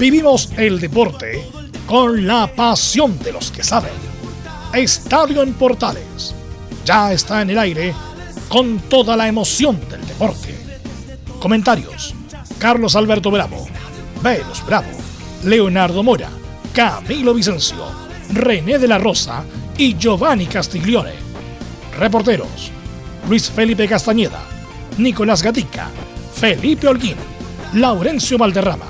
Vivimos el deporte con la pasión de los que saben. Estadio en Portales ya está en el aire con toda la emoción del deporte. Comentarios: Carlos Alberto Bravo, Velos Bravo, Leonardo Mora, Camilo Vicencio, René de la Rosa y Giovanni Castiglione. Reporteros: Luis Felipe Castañeda, Nicolás Gatica, Felipe Holguín, Laurencio Valderrama,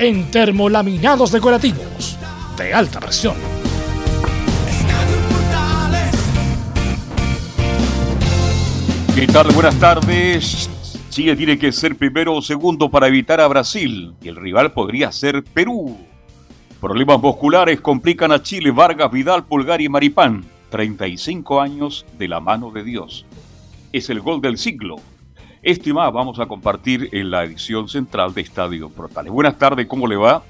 en termolaminados decorativos de alta presión. ¿Qué tal? Buenas tardes. Chile tiene que ser primero o segundo para evitar a Brasil y el rival podría ser Perú. Problemas musculares complican a Chile Vargas, Vidal, Pulgar y Maripán. 35 años de la mano de Dios. Es el gol del siglo. Este más vamos a compartir en la edición central de Estadio Portales. Buenas tardes, ¿cómo le va?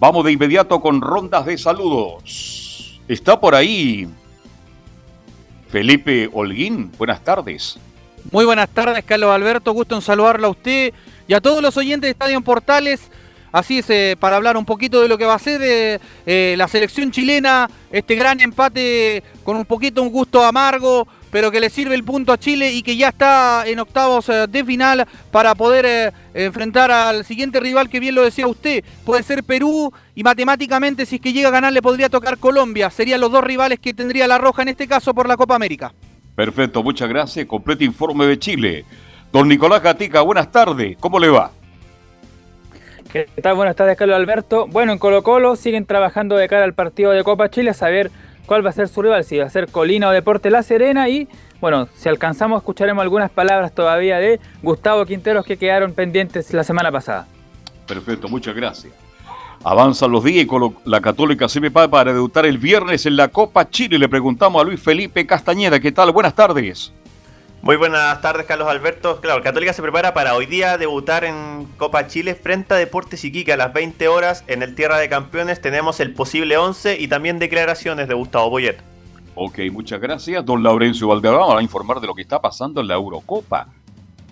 Vamos de inmediato con rondas de saludos. Está por ahí Felipe Holguín. Buenas tardes. Muy buenas tardes, Carlos Alberto. Gusto en saludarlo a usted y a todos los oyentes de Estadio Portales. Así es, eh, para hablar un poquito de lo que va a ser de eh, la selección chilena, este gran empate con un poquito un gusto amargo, pero que le sirve el punto a Chile y que ya está en octavos eh, de final para poder enfrentar al siguiente rival que bien lo decía usted, puede ser Perú y matemáticamente si es que llega a ganar le podría tocar Colombia, serían los dos rivales que tendría la Roja en este caso por la Copa América. Perfecto, muchas gracias. Completo informe de Chile. Don Nicolás Gatica, buenas tardes, ¿cómo le va? ¿Qué tal? Buenas tardes, Carlos Alberto. Bueno, en Colo Colo siguen trabajando de cara al partido de Copa Chile a saber cuál va a ser su rival, si va a ser Colina o Deporte La Serena y bueno, si alcanzamos escucharemos algunas palabras todavía de Gustavo Quinteros que quedaron pendientes la semana pasada. Perfecto, muchas gracias. Avanzan los días y la Católica se prepara para debutar el viernes en la Copa Chile. Le preguntamos a Luis Felipe Castañeda, ¿qué tal? Buenas tardes. Muy buenas tardes, Carlos Alberto. Claro, Católica se prepara para hoy día debutar en Copa Chile frente a Deportes Iquique a las 20 horas en el Tierra de Campeones. Tenemos el posible 11 y también declaraciones de Gustavo Boyet. Ok, muchas gracias. Don Laurencio Valderrama va a informar de lo que está pasando en la Eurocopa.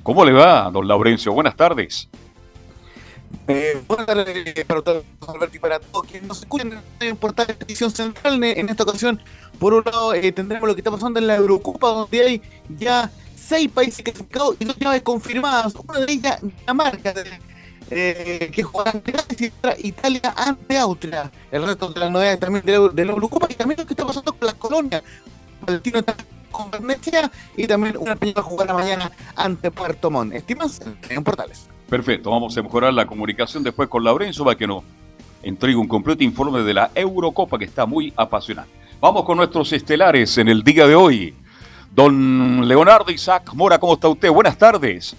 ¿Cómo le va, don Laurencio? Buenas tardes. Eh, buenas tardes para todos, Alberto, y para todos quienes nos escuchan en Portal Edición Central. En esta ocasión, por un lado, eh, tendremos lo que está pasando en la Eurocopa, donde hay ya seis países clasificados y dos llaves confirmadas. Una de ellas, Dinamarca, eh, que juega ante Italia ante Austria. El resto de las novedades también de la, Eurocopa y también lo que está pasando con las colonias. Valentino está con Venecia y también una peña jugará mañana ante Puerto Montt. Estimas en Portales. Perfecto, vamos a mejorar la comunicación después con Laurencio para que nos entregue un completo informe de la Eurocopa que está muy apasionante. Vamos con nuestros estelares en el día de hoy. Don Leonardo Isaac Mora, ¿cómo está usted? Buenas tardes.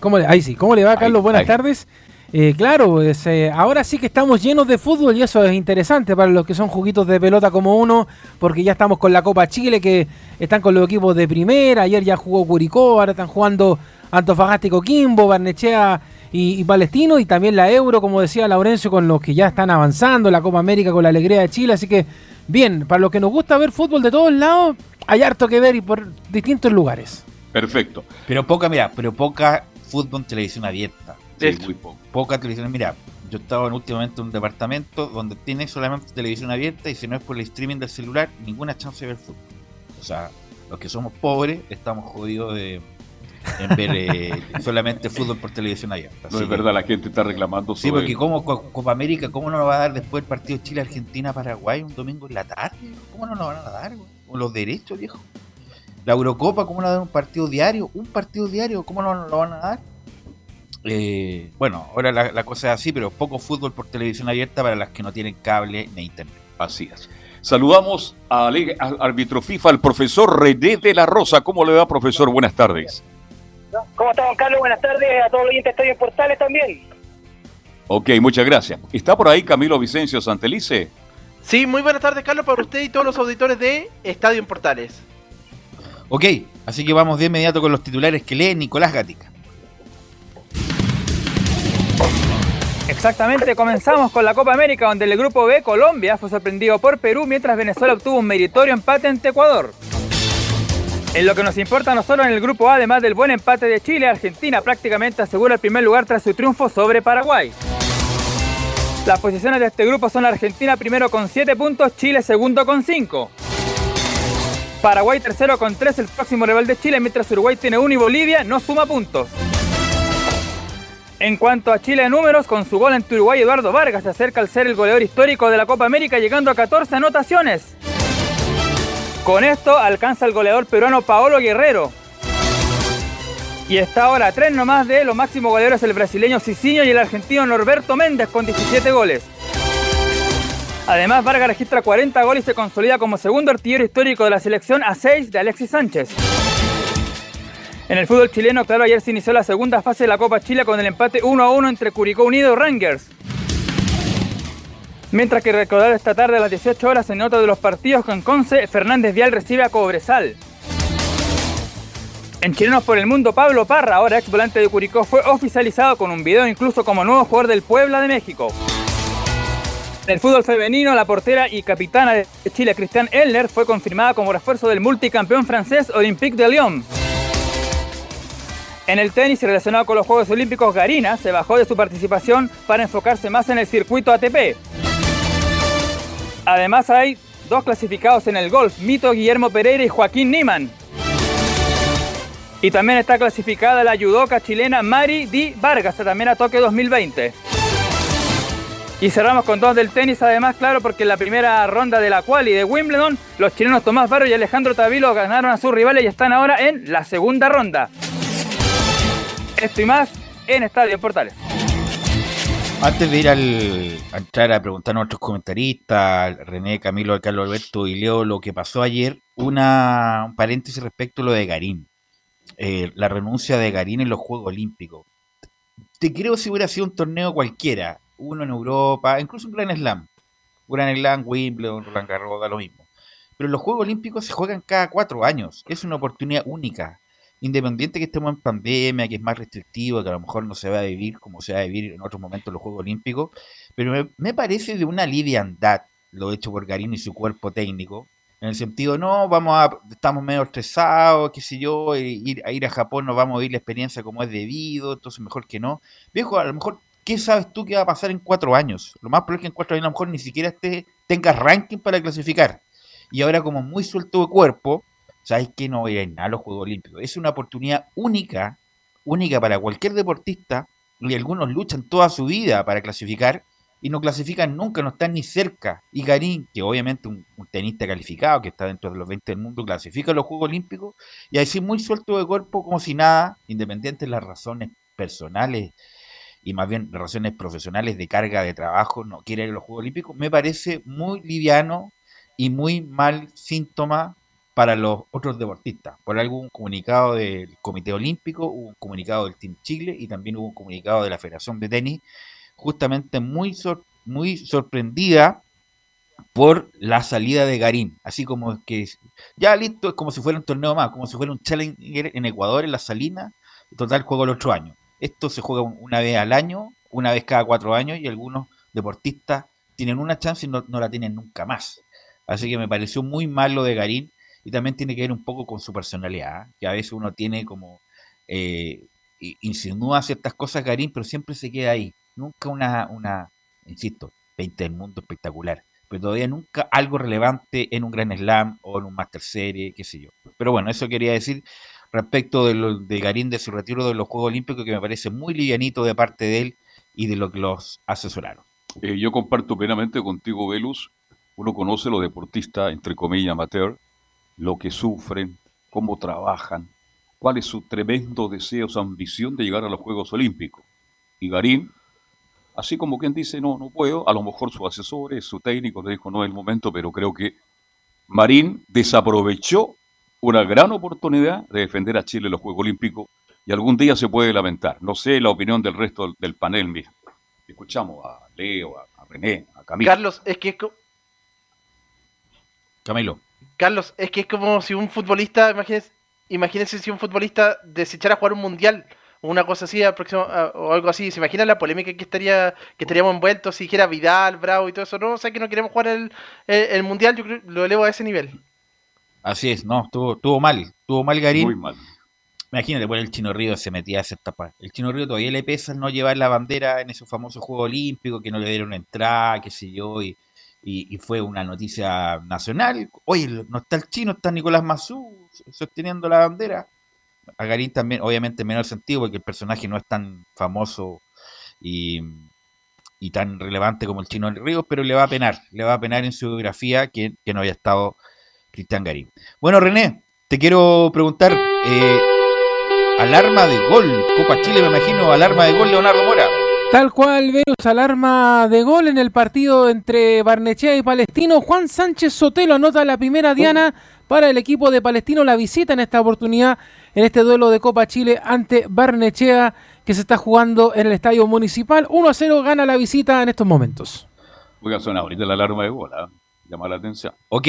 ¿Cómo le, ahí sí, ¿cómo le va, Carlos? Buenas tardes. Eh, claro, pues, eh, ahora sí que estamos llenos de fútbol y eso es interesante para los que son juguitos de pelota como uno, porque ya estamos con la Copa Chile, que están con los equipos de primera, ayer ya jugó Curicó, ahora están jugando Antofagástico Quimbo, Barnechea y, Palestino, y también la Euro, como decía Laurencio, con los que ya están avanzando, la Copa América con la alegría de Chile, así que bien, para los que nos gusta ver fútbol de todos lados, hay harto que ver y por distintos lugares. Perfecto. Pero poca, mira, pero poca fútbol en televisión abierta. Sí, muy poco. Poca televisión. Mira, yo estaba en, últimamente en un departamento donde tiene solamente televisión abierta y si no es por el streaming del celular, ninguna chance de ver fútbol. O sea, los que somos pobres estamos jodidos de en ver eh, solamente fútbol por televisión abierta. No es verdad, la gente está reclamando Sí, porque como Copa América, ¿cómo no nos va a dar después el partido Chile-Argentina-Paraguay un domingo en la tarde? ¿Cómo no nos van a dar? Con los derechos, viejo. La Eurocopa, ¿cómo nos van a dar un partido diario? ¿Un partido diario? ¿Cómo no lo van a dar? Eh, bueno, ahora la, cosa es así, pero poco fútbol por televisión abierta para las que no tienen cable ni internet. Así es. Saludamos al, árbitro FIFA, al profesor René de la Rosa. ¿Cómo le va, profesor? Buenas tardes. ¿Cómo está, Carlos? Buenas tardes a todos los oyentes de Estadio Portales también. Ok, muchas gracias. ¿Está por ahí Camilo Vicencio Santelice? Sí, muy buenas tardes, Carlos, para usted y todos los auditores de Estadio en Portales. Ok, así que vamos de inmediato con los titulares que lee Nicolás Gatica. Exactamente, comenzamos con la Copa América, donde el grupo B, Colombia, fue sorprendido por Perú, mientras Venezuela obtuvo un meritorio empate ante Ecuador. En lo que nos importa a nosotros en el grupo A, además del buen empate de Chile, Argentina prácticamente asegura el primer lugar tras su triunfo sobre Paraguay. Las posiciones de este grupo son Argentina primero con 7 puntos, Chile segundo con 5. Paraguay tercero con 3, el próximo rival de Chile, mientras Uruguay tiene 1 y Bolivia no suma puntos. En cuanto a Chile de números, con su gol ante Uruguay, Eduardo Vargas se acerca al ser el goleador histórico de la Copa América, llegando a 14 anotaciones. Con esto alcanza el goleador peruano Paolo Guerrero. Y está ahora a tres nomás de los máximos goleadores el brasileño Cicinho y el argentino Norberto Méndez con 17 goles. Además, Vargas registra 40 goles y se consolida como segundo artillero histórico de la selección a 6 de Alexis Sánchez. En el fútbol chileno, claro, ayer se inició la segunda fase de la Copa Chile con el empate 1 a 1 entre Curicó Unido y Rangers. Mientras que recordar esta tarde a las 18 horas en nota de los partidos con Conce, Fernández Vial recibe a Cobresal. En Chilenos por el Mundo, Pablo Parra, ahora ex volante de Curicó, fue oficializado con un video incluso como nuevo jugador del Puebla de México. En el fútbol femenino, la portera y capitana de Chile, Cristian Elner, fue confirmada como refuerzo del multicampeón francés Olympique de Lyon. En el tenis relacionado con los Juegos Olímpicos, Garina se bajó de su participación para enfocarse más en el circuito ATP. Además hay dos clasificados en el golf, Mito Guillermo Pereira y Joaquín Niman. Y también está clasificada la judoka chilena Mari Di Vargas, también a Tokio 2020. Y cerramos con dos del tenis, además, claro, porque en la primera ronda de la quali de Wimbledon, los chilenos Tomás Barro y Alejandro Tavilo ganaron a sus rivales y están ahora en la segunda ronda. Esto y más en Estadio Portales. Antes de ir al, a entrar a preguntar a nuestros comentaristas, René, Camilo, Carlos Alberto y Leo, lo que pasó ayer, una, un paréntesis respecto a lo de Garín. Eh, la renuncia de Garín en los Juegos Olímpicos. Te creo si hubiera sido un torneo cualquiera, uno en Europa, incluso un Gran Slam. Gran Slam, Wimbledon, Roland Garros, da lo mismo. Pero los Juegos Olímpicos se juegan cada cuatro años. Es una oportunidad única. Independiente que estemos en pandemia, que es más restrictivo, que a lo mejor no se va a vivir como se va a vivir en otros momentos los Juegos Olímpicos. Pero me, me parece de una liviandad lo hecho por Garín y su cuerpo técnico. En el sentido, no, vamos a, estamos medio estresados, qué sé yo, ir, a ir a Japón no vamos a vivir la experiencia como es debido, entonces mejor que no. Viejo, a lo mejor ¿qué sabes tú que va a pasar en cuatro años? Lo más probable es que en cuatro años a lo mejor ni siquiera esté, tengas ranking para clasificar. Y ahora como muy suelto de cuerpo, sabes que no voy a nada a los Juegos Olímpicos. Es una oportunidad única, única para cualquier deportista, y algunos luchan toda su vida para clasificar, y no clasifican nunca, no están ni cerca. Y Garín, que obviamente un, un tenista calificado, que está dentro de los 20 del mundo, clasifica a los Juegos Olímpicos, y así muy suelto de cuerpo, como si nada, independiente de las razones personales y más bien razones profesionales de carga de trabajo, no quiere ir a los Juegos Olímpicos, me parece muy liviano y muy mal síntoma para los otros deportistas. Por algo un comunicado del Comité Olímpico, hubo un comunicado del Team Chile y también hubo un comunicado de la Federación de Tenis, justamente muy, sor muy sorprendida por la salida de Garín, así como que ya listo, es como si fuera un torneo más, como si fuera un challenger en Ecuador, en la Salina, total juego el otro año. Esto se juega una vez al año, una vez cada cuatro años, y algunos deportistas tienen una chance y no, no la tienen nunca más. Así que me pareció muy mal lo de Garín, y también tiene que ver un poco con su personalidad, que a veces uno tiene como, eh, insinúa ciertas cosas Garín, pero siempre se queda ahí. Nunca una, una insisto, 20 del mundo espectacular, pero todavía nunca algo relevante en un Gran Slam o en un Master Series, qué sé yo. Pero bueno, eso quería decir respecto de, lo, de Garín de su retiro de los Juegos Olímpicos, que me parece muy livianito de parte de él y de lo que los asesoraron. Eh, yo comparto plenamente contigo, Velus. Uno conoce a los deportistas, entre comillas, amateur, lo que sufren, cómo trabajan, cuál es su tremendo deseo, su ambición de llegar a los Juegos Olímpicos. Y Garín, así como quien dice, no, no puedo, a lo mejor sus asesores, su técnico le dijo, no es el momento, pero creo que Marín desaprovechó una gran oportunidad de defender a Chile en los Juegos Olímpicos y algún día se puede lamentar. No sé la opinión del resto del panel, Escuchamos a Leo, a, René, a Camilo. Carlos, es que Camilo. Carlos, es que es como si un futbolista, imagínense, imagínense si un futbolista desechara jugar un mundial o una cosa así aproxima- a- o algo así. ¿Se imagina la polémica que estaría que estaríamos envueltos si dijera Vidal, Bravo y todo eso? No, o sea que no queremos jugar el, el, el mundial, yo creo lo elevo a ese nivel. Así es, no, estuvo, estuvo mal, estuvo mal Garín. Muy mal. Imagínate, bueno, el Chino Río se metía a hacer tapar. El Chino Río todavía le pesa no llevar la bandera en esos famosos Juegos Olímpicos, que no le dieron entrada, qué sé yo, y, y, y fue una noticia nacional. Oye, no está el chino, está Nicolás Mazú sosteniendo la bandera. A Garín también, obviamente, en menor sentido, porque el personaje no es tan famoso y, y tan relevante como el Chino Río, pero le va a penar, le va a penar en su biografía que, que no haya estado Cristian Garín. Bueno, René, te quiero preguntar, eh, alarma de gol, Copa Chile, me imagino, alarma de gol, Leonardo Mora. Tal cual, Venus, alarma de gol en el partido entre Barnechea y Palestino. Juan Sánchez Sotelo anota la primera diana para el equipo de Palestino. La visita en esta oportunidad, en este duelo de Copa Chile ante Barnechea, que se está jugando en el estadio municipal. 1 a 0 gana la visita en estos momentos. Oiga, suena ahorita la alarma de gol, ¿ah? llama la atención. Ok,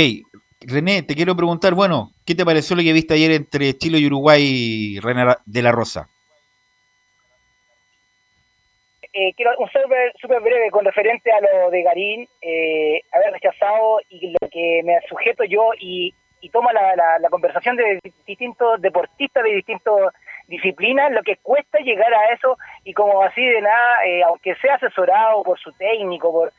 René, te quiero preguntar, bueno, ¿qué te pareció lo que viste ayer entre Chile y Uruguay, René de la Rosa? Eh, quiero un súper breve con referente a lo de Garín, eh, haber rechazado y lo que me sujeto yo y, y toma la, la, la conversación de distintos deportistas de distintas disciplinas, lo que cuesta llegar a eso y como así de nada, eh, aunque sea asesorado por su técnico, por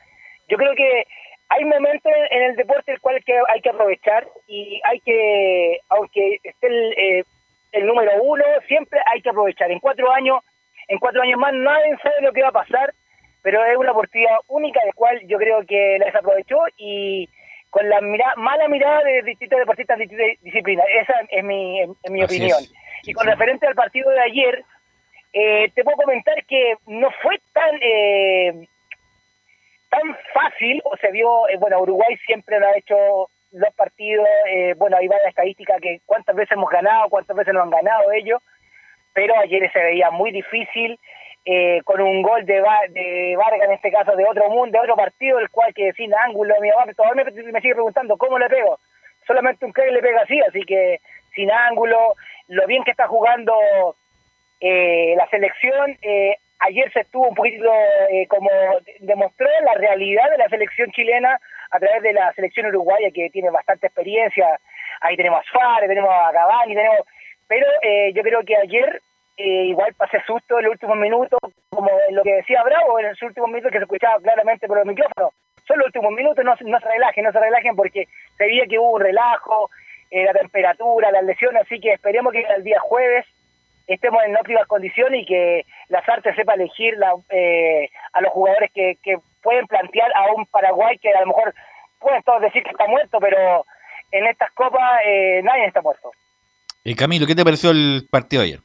yo creo que hay momentos en el deporte el cual que hay que aprovechar y hay que, aunque esté el, eh, el número uno, siempre hay que aprovechar. En cuatro años en cuatro años más nadie sabe lo que va a pasar, pero es una oportunidad única de cual yo creo que la desaprovechó y con la mira mala mirada de distintos deportistas de distintas disciplinas. Esa es mi, es mi Así opinión. es. Y con referente al partido de ayer, eh, te puedo comentar que no fue tan eh, tan fácil, o se vio, eh, bueno, Uruguay siempre lo ha hecho los partidos, eh, bueno, ahí va la estadística que cuántas veces hemos ganado, cuántas veces no han ganado ellos, pero ayer se veía muy difícil, eh, con un gol de, de Vargas, en este caso de otro mundo, de otro partido, el cual que sin ángulo, mi mamá todavía me, sigue preguntando cómo le pego, solamente un que le pega así, así que sin ángulo, lo bien que está jugando eh, la selección, eh, ayer se estuvo un poquito eh, como demostró la realidad de la selección chilena a través de la selección uruguaya que tiene bastante experiencia, ahí tenemos a Suárez, tenemos a Cavani, tenemos pero eh, yo creo que ayer eh, igual pasé susto en los últimos minutos, como lo que decía Bravo en los últimos minutos que se escuchaba claramente por el micrófono. Son los últimos minutos, no, no se relajen, no se relajen porque se veía que hubo un relajo, eh, la temperatura, las lesiones, así que esperemos que el día jueves estemos en óptimas condiciones y que las artes sepa elegir la- eh, a los jugadores que, que pueden plantear a un Paraguay que a lo mejor pueden todos decir que está muerto, pero en estas copas eh, nadie está muerto. Eh, Camilo, ¿qué te pareció el partido ayer?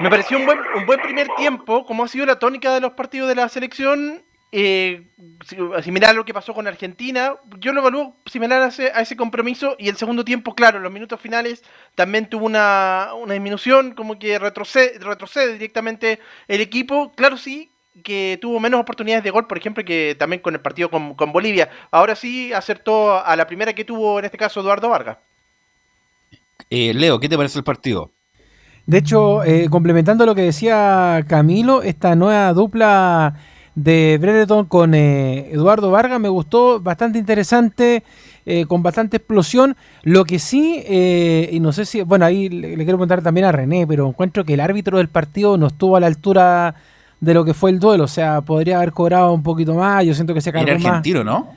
Me pareció un buen, un buen primer tiempo, como ha sido la tónica de los partidos de la selección, eh, si- similar a lo que pasó con Argentina. Yo lo evalúo similar a ese, a ese compromiso y el segundo tiempo, claro, los minutos finales también tuvo una, disminución, como que retrocede, retrocede directamente el equipo. Claro, sí, que tuvo menos oportunidades de gol, por ejemplo, que también con el partido con, con Bolivia. Ahora sí acertó a la primera que tuvo, en este caso, Eduardo Vargas. Eh, Leo, ¿qué te pareció el partido? De hecho, eh, complementando lo que decía Camilo, esta nueva dupla de Brereton con eh, Eduardo Vargas me gustó, bastante interesante, eh, con bastante explosión. Lo que sí, eh, y no sé si, bueno, ahí le, le quiero preguntar también a René, pero encuentro que el árbitro del partido no estuvo a la altura de lo que fue el duelo, o sea, podría haber cobrado un poquito más, yo siento que se cargó Era más. argentino, ¿no?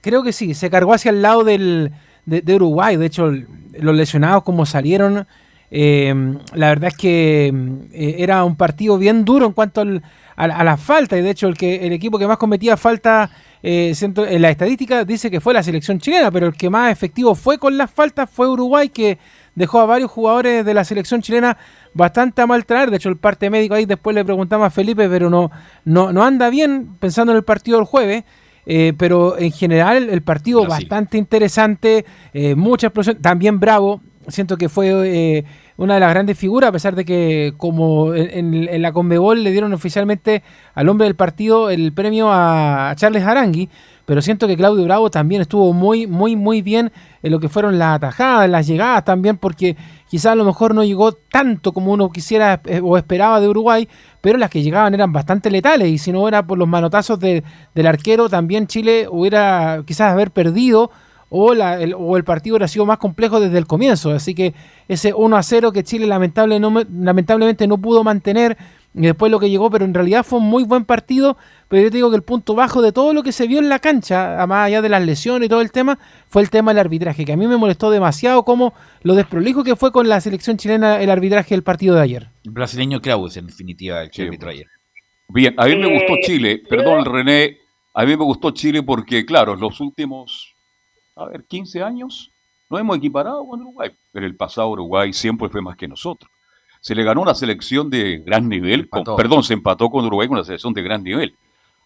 Creo que sí, se cargó hacia el lado del, de, de Uruguay. De hecho, el- los lesionados como salieron, eh, la verdad es que eh, era un partido bien duro en cuanto al- a, a la falta. Y de hecho, el, que, el equipo que más cometía falta eh, en la estadística dice que fue la selección chilena, pero el que más efectivo fue con las faltas fue Uruguay, que dejó a varios jugadores de la selección chilena bastante a mal. De hecho, el parte médico ahí después le preguntamos a Felipe, pero no, no, no anda bien pensando en el partido del jueves. Eh, pero en general el partido Brasil. bastante interesante, eh, mucha explosión, también bravo, siento que fue eh, una de las grandes figuras, a pesar de que como en, la Conmebol le dieron oficialmente al hombre del partido el premio a Charles Arangui, pero siento que Claudio Bravo también estuvo muy, muy, muy bien en lo que fueron las atajadas, las llegadas también, porque quizás a lo mejor no llegó tanto como uno quisiera eh, o esperaba de Uruguay, pero las que llegaban eran bastante letales y si no era por los manotazos del arquero, también Chile hubiera quizás haber perdido o, el, o el partido hubiera sido más complejo desde el comienzo. Así que ese 1 a 0 que Chile no, lamentablemente no pudo mantener y después lo que llegó, pero en realidad fue un muy buen partido. Pero yo te digo que el punto bajo de todo lo que se vio en la cancha, más allá de las lesiones y todo el tema, fue el tema del arbitraje, que a mí me molestó demasiado como lo desprolijo que fue con la selección chilena el arbitraje del partido de ayer. El brasileño Klaus, en definitiva, el que arbitró ayer. Bien, a mí me gustó Chile, perdón René, a mí me gustó Chile porque, claro, los últimos a ver, 15 años, no hemos equiparado con Uruguay. Pero el pasado Uruguay siempre fue más que nosotros. Se le ganó una selección de gran nivel, perdón, se empató con Uruguay con una selección de gran nivel.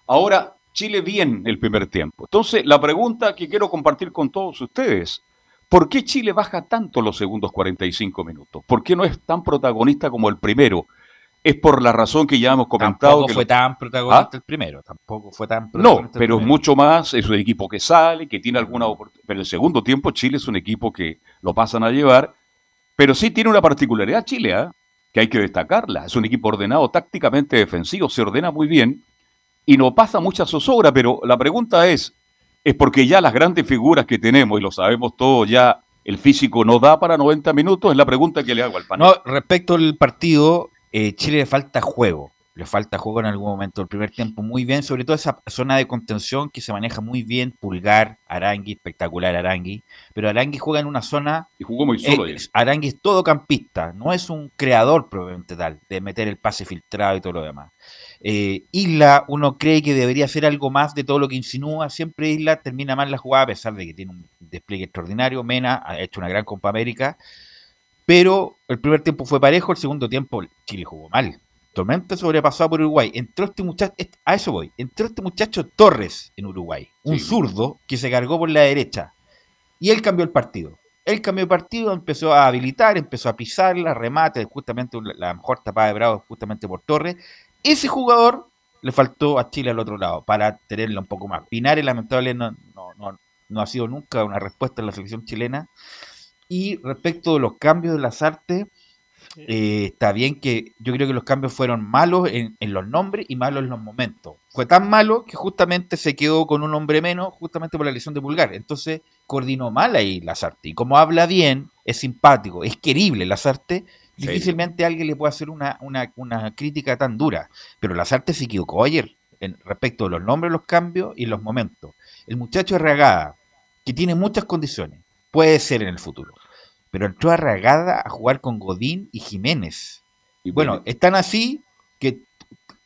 Ahora, Chile bien el primer tiempo. Entonces, la pregunta que quiero compartir con todos ustedes, ¿por qué Chile baja tanto los segundos 45 minutos? ¿Por qué no es tan protagonista como el primero? es por la razón que ya hemos comentado. Tampoco fue tan protagonista ¿Ah? el primero, tampoco fue tan No, pero es mucho más, es un equipo que sale, que tiene alguna oportunidad. Pero el segundo tiempo Chile es un equipo que lo pasan a llevar, pero sí tiene una particularidad Chile, ¿ah? Que hay que destacarla. Es un equipo ordenado tácticamente defensivo, se ordena muy bien y no pasa mucha zozobra, pero la pregunta es, ¿es porque ya las grandes figuras que tenemos, y lo sabemos todos ya, el físico no da para 90 minutos? Es la pregunta que le hago al panel. No, respecto al partido, eh, Chile le falta juego. Le falta juego en algún momento. El primer tiempo muy bien, sobre todo esa zona de contención que se maneja muy bien. Pulgar, Arangui, espectacular Arangui. Pero Arangui juega en una zona. Y jugó muy solo. Arangui es todo campista, no es un creador probablemente tal, de meter el pase filtrado y todo lo demás. Eh, Isla, uno cree que debería hacer algo más de todo lo que insinúa. Siempre Isla termina mal la jugada, a pesar de que tiene un despliegue extraordinario. Mena ha hecho una gran Copa América pero el primer tiempo fue parejo, el segundo tiempo Chile jugó mal. Totalmente sobrepasado por Uruguay. Entró este muchacho, a eso voy, entró este muchacho Torres en Uruguay, un zurdo que se cargó por la derecha. Y él cambió el partido. Él cambió el partido, empezó a habilitar, empezó a pisarla, remate, justamente la mejor tapada de Bravo justamente por Torres. Ese jugador le faltó a Chile al otro lado para tenerla un poco más. Pinares, lamentablemente, no, no, no ha sido nunca una respuesta en la selección chilena. Y respecto de los cambios de las artes, eh, está bien que yo creo que los cambios fueron malos en, los nombres y malos en los momentos. Fue tan malo que justamente se quedó con un hombre menos, justamente por la lesión de Pulgar. Entonces coordinó mal ahí Lazarte. Y como habla bien, es simpático, es querible Lazarte, difícilmente alguien le puede hacer una, una, una crítica tan dura. Pero Lazarte se equivocó ayer en, respecto de los nombres, los cambios y los momentos. El muchacho es regada, que tiene muchas condiciones Puede ser en el futuro. Pero entró a Ragada a jugar con Godín y Jiménez. Y bueno, están así que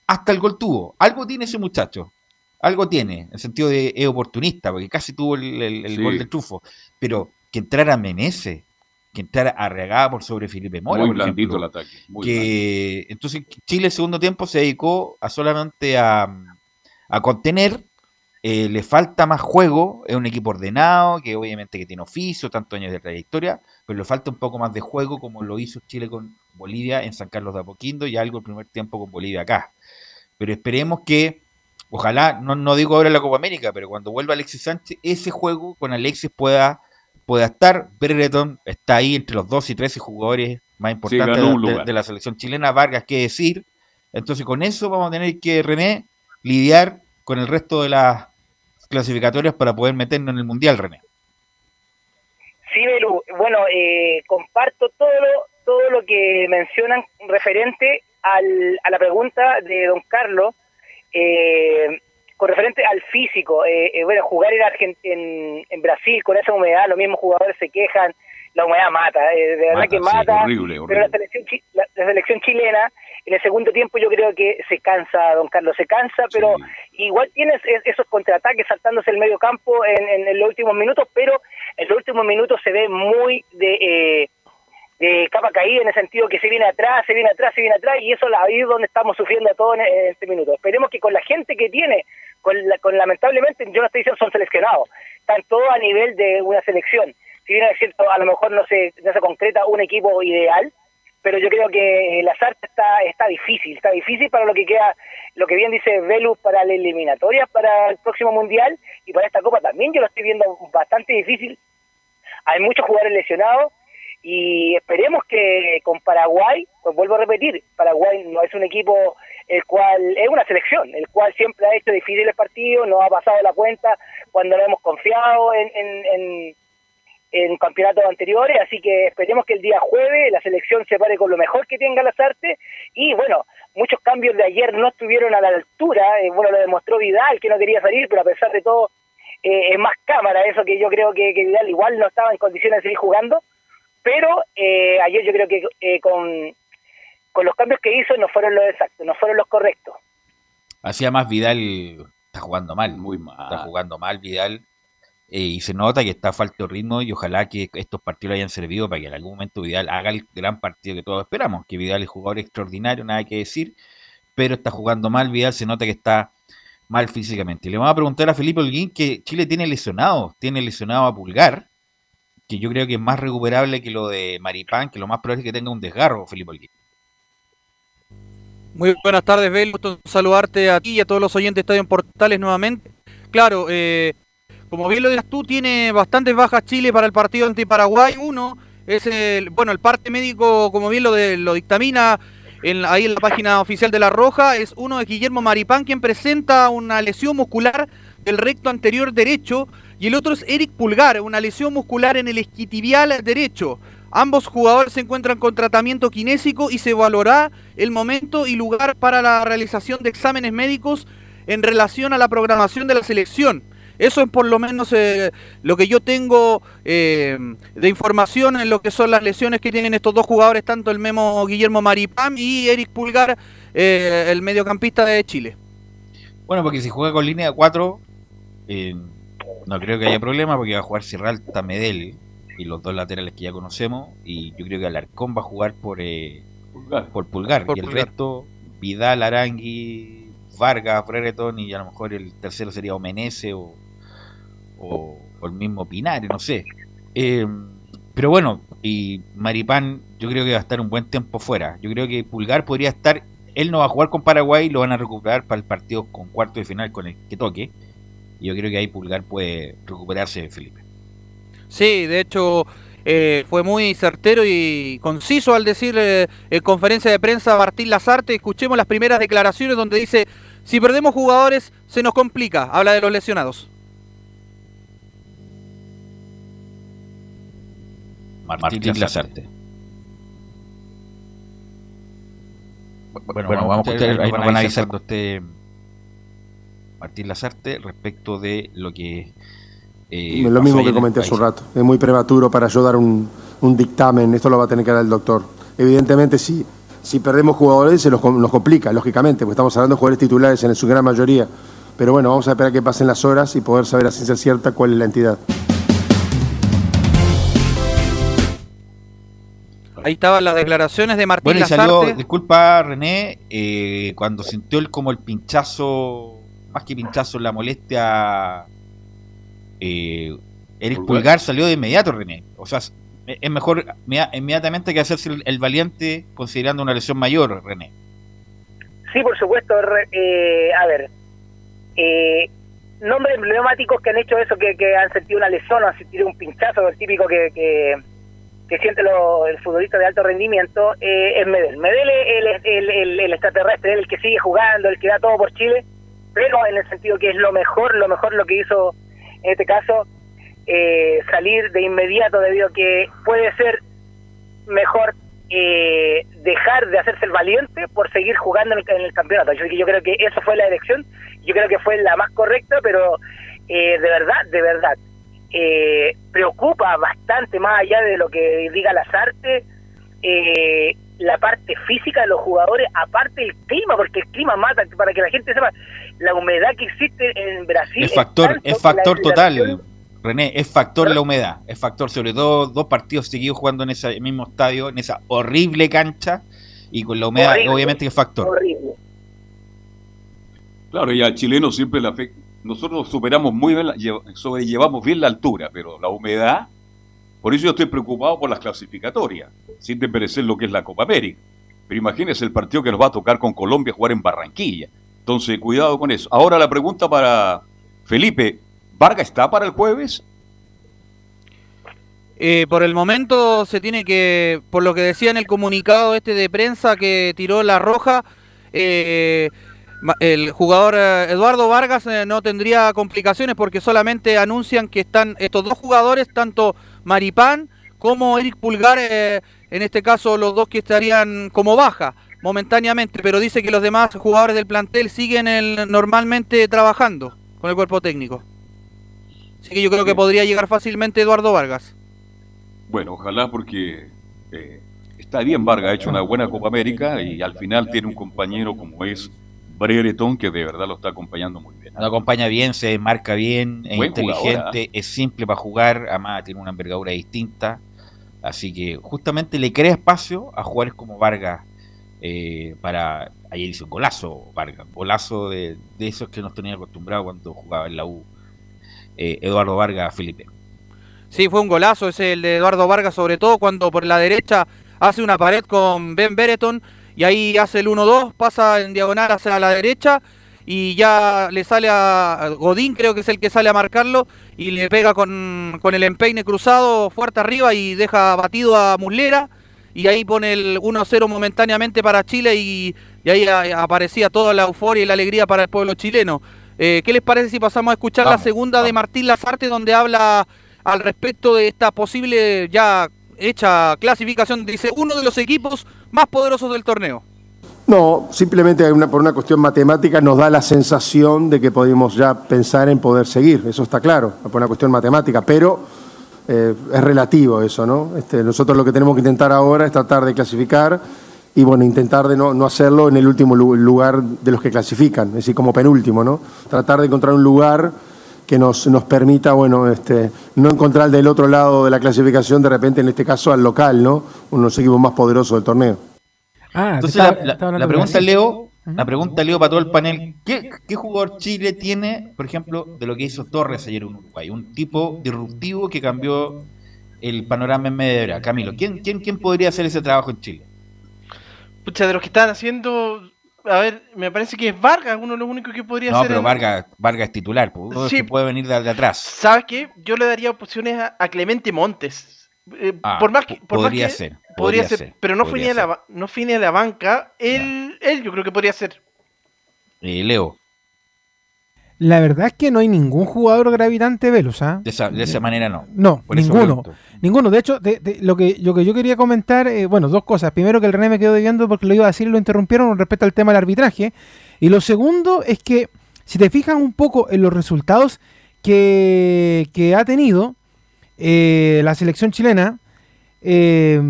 hasta el gol tuvo. Algo tiene ese muchacho. Algo tiene, en el sentido de es oportunista, porque casi tuvo el, gol del trufo. Pero que entrara Menezes, que entrara Arregada por sobre Felipe Mora. Muy blandito el ataque. que, entonces Chile segundo tiempo se dedicó a solamente a, a contener eh, le falta más juego, es un equipo ordenado, que obviamente que tiene oficio, tantos años de trayectoria, pero le falta un poco más de juego como lo hizo Chile con Bolivia en San Carlos de Apoquindo y algo el primer tiempo con Bolivia acá. Pero esperemos que, ojalá, no, no digo ahora en la Copa América, pero cuando vuelva Alexis Sánchez, ese juego con Alexis pueda, pueda estar. Brereton está ahí entre los 2 y 13 jugadores más importantes de, de la selección chilena, Vargas, qué decir. Entonces con eso vamos a tener que, René, lidiar con el resto de las clasificatorias para poder meternos en el Mundial, René. Sí, Belu, bueno, eh, comparto todo lo, todo lo que mencionan referente al, a la pregunta de don Carlos, eh, con referente al físico. Eh, bueno, jugar en, en, en, Brasil con esa humedad, los mismos jugadores se quejan, la humedad mata, de verdad que mata, pero la selección, la selección chilena en el segundo tiempo yo creo que se cansa, don Carlos, se cansa, pero igual tienes esos contraataques saltándose el medio campo en, los últimos minutos, pero en los últimos minutos se ve muy de, eh, capa caída en el sentido que se viene atrás, se viene atrás, se viene atrás, y eso es ahí donde estamos sufriendo a todos en, este minuto. Esperemos que con la gente que tiene, con, con lamentablemente, yo no estoy diciendo son seleccionados, están todos a nivel de una selección. Si bien es cierto, a lo mejor no se, no se concreta un equipo ideal, pero yo creo que la Lasarte está, está difícil, está difícil para lo que queda, lo que bien dice Velus para la eliminatoria, para el próximo Mundial y para esta Copa también, yo lo estoy viendo bastante difícil. Hay muchos jugadores lesionados y esperemos que con Paraguay, pues vuelvo a repetir, Paraguay no es un equipo el cual es una selección, el cual siempre ha hecho difíciles partidos, no ha pasado la cuenta cuando no hemos confiado en, en, en, campeonatos anteriores, así que esperemos que el día jueves la selección se pare con lo mejor que tenga las artes y bueno, muchos cambios de ayer no estuvieron a la altura, eh, bueno, lo demostró Vidal que no quería salir, pero a pesar de todo eh, es más cámara eso que yo creo que, que Vidal igual no estaba en condiciones de seguir jugando, pero eh, ayer yo creo que eh, con, con los cambios que hizo no fueron los exactos, no fueron los correctos. Hacía más Vidal, está jugando mal, muy mal. Está jugando mal Vidal. Eh, y se nota que está falto ritmo y ojalá que estos partidos hayan servido para que en algún momento Vidal haga el gran partido que todos esperamos, que Vidal es jugador extraordinario, nada que decir, pero está jugando mal Vidal, se nota que está mal físicamente. Le vamos a preguntar a Felipe Holguín que Chile tiene lesionado, tiene lesionado a Pulgar, que yo creo que es más recuperable que lo de Maripán, que lo más probable es que tenga un desgarro, Felipe Olguín. Muy buenas tardes, Bel. Gusto saludarte a ti y a todos los oyentes de Estadio Portales nuevamente. Claro, eh, como bien lo dirás tú, tiene bastantes bajas Chile para el partido anti Paraguay. Uno es el, bueno, el parte médico, como bien lo, de, lo dictamina en, ahí en la página oficial de La Roja, es uno de Guillermo Maripán, quien presenta una lesión muscular del recto anterior derecho y el otro es Eric Pulgar, una lesión muscular en el esquitibial derecho. Ambos jugadores se encuentran con tratamiento kinésico y se evaluará el momento y lugar para la realización de exámenes médicos en relación a la programación de la selección. Eso es por lo menos eh, lo que yo tengo eh, de información en lo que son las lesiones que tienen estos dos jugadores, tanto el Memo Guillermo Maripam y Eric Pulgar, eh, el mediocampista de Chile. Bueno, porque si juega con línea de 4, no creo que haya problema porque va a jugar Sierralta Medel y los dos laterales que ya conocemos. Y yo creo que Alarcón va a jugar por, eh, pulgar. por Pulgar. y el resto, Vidal, Arangui, Vargas, Brereton y a lo mejor el tercero sería Omenese o, o, el mismo Pinares, no sé. Eh, pero bueno, y Maripán yo creo que va a estar un buen tiempo fuera. Yo creo que Pulgar podría estar, él no va a jugar con Paraguay, lo van a recuperar para el partido con cuarto de final con el que toque yo creo que ahí Pulgar puede recuperarse, Felipe. Sí, de hecho eh, fue muy certero y conciso al decir eh, en conferencia de prensa Martín Lazarte. Escuchemos las primeras declaraciones donde dice, si perdemos jugadores se nos complica. Habla de los lesionados. Martín, Lazarte. Bueno, vamos, a escuchar, ahí van a avisar usted Martín Lazarte respecto de lo que... Eh, lo mismo que comenté hace un rato. Es muy prematuro para yo dar un, dictamen. Esto lo va a tener que dar el doctor. Evidentemente, si, si perdemos jugadores, se nos, complica, lógicamente, porque estamos hablando de jugadores titulares en su gran mayoría. Pero bueno, vamos a esperar que pasen las horas y poder saber a ciencia cierta cuál es la entidad. Ahí estaban las declaraciones de Martín bueno, Lazarte. disculpa René, eh, cuando sintió el, como el pinchazo más que pinchazo, la molestia. Eh, Eric Pulgar. salió de inmediato, René. O sea, es mejor inmediatamente que hacerse el, valiente considerando una lesión mayor, René. Sí, por supuesto. Eh, a ver, eh, nombres emblemáticos que han hecho eso, que, han sentido una lesión o han sentido un pinchazo, el típico que, que, siente el futbolista de alto rendimiento, eh, es Medel. Medel es el, el, el, extraterrestre, el que sigue jugando, el que da todo por Chile pero en el sentido que es lo mejor, lo mejor lo que hizo en este caso, eh, salir de inmediato debido a que puede ser mejor eh, dejar de hacerse el valiente por seguir jugando en el, campeonato. Yo, yo, creo que esa fue la elección, yo creo que fue la más correcta, pero eh, de verdad, de verdad, preocupa bastante más allá de lo que diga las artes. Eh, la parte física de los jugadores, aparte el clima, porque el clima mata, para que la gente sepa, la humedad que existe en Brasil. Es factor, es, factor total, René, es factor la humedad, es factor, sobre todo dos partidos seguidos jugando en ese mismo estadio, en esa horrible cancha, y con la humedad, obviamente que es factor. Horrible. Claro, y al chileno siempre la fe, nosotros superamos muy bien, sobrellevamos bien la altura, pero la humedad, por eso yo estoy preocupado por las clasificatorias sin desmerecer lo que es la Copa América. Pero imagínense el partido que nos va a tocar con Colombia jugar en Barranquilla. Entonces, cuidado con eso. Ahora la pregunta para Felipe, ¿Vargas está para el jueves? Eh, por el momento se tiene que, por lo que decía en el comunicado este de prensa que tiró la roja, eh, el jugador eh, Eduardo Vargas no tendría complicaciones porque solamente anuncian que están estos dos jugadores, tanto Maripán como Eric Pulgar, en este caso los dos que estarían como baja momentáneamente, pero dice que los demás jugadores del plantel siguen normalmente trabajando con el cuerpo técnico. Así que yo creo que podría llegar fácilmente Eduardo Vargas. Bueno, ojalá porque eh, está bien Vargas, ha hecho una buena Copa América y al final tiene un compañero como es Brereton que de verdad lo está acompañando muy bien. Lo acompaña bien, se marca bien, es inteligente, ¿ah? es simple para jugar, además tiene una envergadura distinta. Así que justamente le crea espacio a jugadores como Vargas eh, para... Ayer hizo un golazo, Vargas, golazo de, esos que nos tenía acostumbrados cuando jugaba en la U. Eh, Eduardo Vargas, Felipe. Sí, fue un golazo ese el de Eduardo Vargas, sobre todo cuando por la derecha hace una pared con Ben Bereton y ahí hace el 1-2, pasa en diagonal hacia la derecha y ya le sale a Godín, creo que es el que sale a marcarlo y le pega con, con el empeine cruzado fuerte arriba y deja batido a Muslera. Y ahí pone el 1-0 momentáneamente para Chile y, ahí aparecía toda la euforia y la alegría para el pueblo chileno. Eh, ¿Qué les parece si pasamos a escuchar la segunda de Martín Lazarte donde habla al respecto de esta posible ya hecha clasificación, dice, uno de los equipos más poderosos del torneo. No, simplemente por una cuestión matemática nos da la sensación de que podemos ya pensar en poder seguir, eso está claro, por una cuestión matemática, pero eh, es relativo eso, ¿no? Este, nosotros lo que tenemos que intentar ahora es tratar de clasificar y bueno, intentar de no, no hacerlo en el último lugar de los que clasifican, es decir, como penúltimo, ¿no? Tratar de encontrar un lugar que nos, nos permita, bueno, este, no encontrar del otro lado de la clasificación, de repente, en este caso, al local, ¿no? Uno de los equipos más poderosos del torneo. Ah, Entonces, la, pregunta, Leo, la pregunta, Leo, para todo el panel, ¿qué, ¿qué, jugador Chile tiene, por ejemplo, de lo que hizo Torres ayer en Uruguay? Un tipo disruptivo que cambió el panorama en media Camilo, ¿quién, quién, ¿quién podría hacer ese trabajo en Chile? Pucha, de los que están haciendo a ver, me parece que es Vargas uno de los únicos que podría ser. No, pero Vargas, Vargas es titular, sí. puede venir de, atrás. ¿Sabes qué? Yo le daría opciones a, Clemente Montes. Eh, ah, por más que. podría ser. Podría, ser, pero no fue, ni a la, no fue ni a la banca. Él, él yo creo que podría ser. Eh, Leo. La verdad es que no hay ningún jugador gravitante Velus, ¿ah? De, esa, manera no. No, ninguno. Ninguno. De hecho, lo, que, lo que yo quería comentar, eh, bueno, dos cosas. Primero, que el René me quedó debiendo porque lo iba a decir y lo interrumpieron respecto al tema del arbitraje. Y lo segundo es que, si te fijas un poco en los resultados que, ha tenido eh, la selección chilena, eh,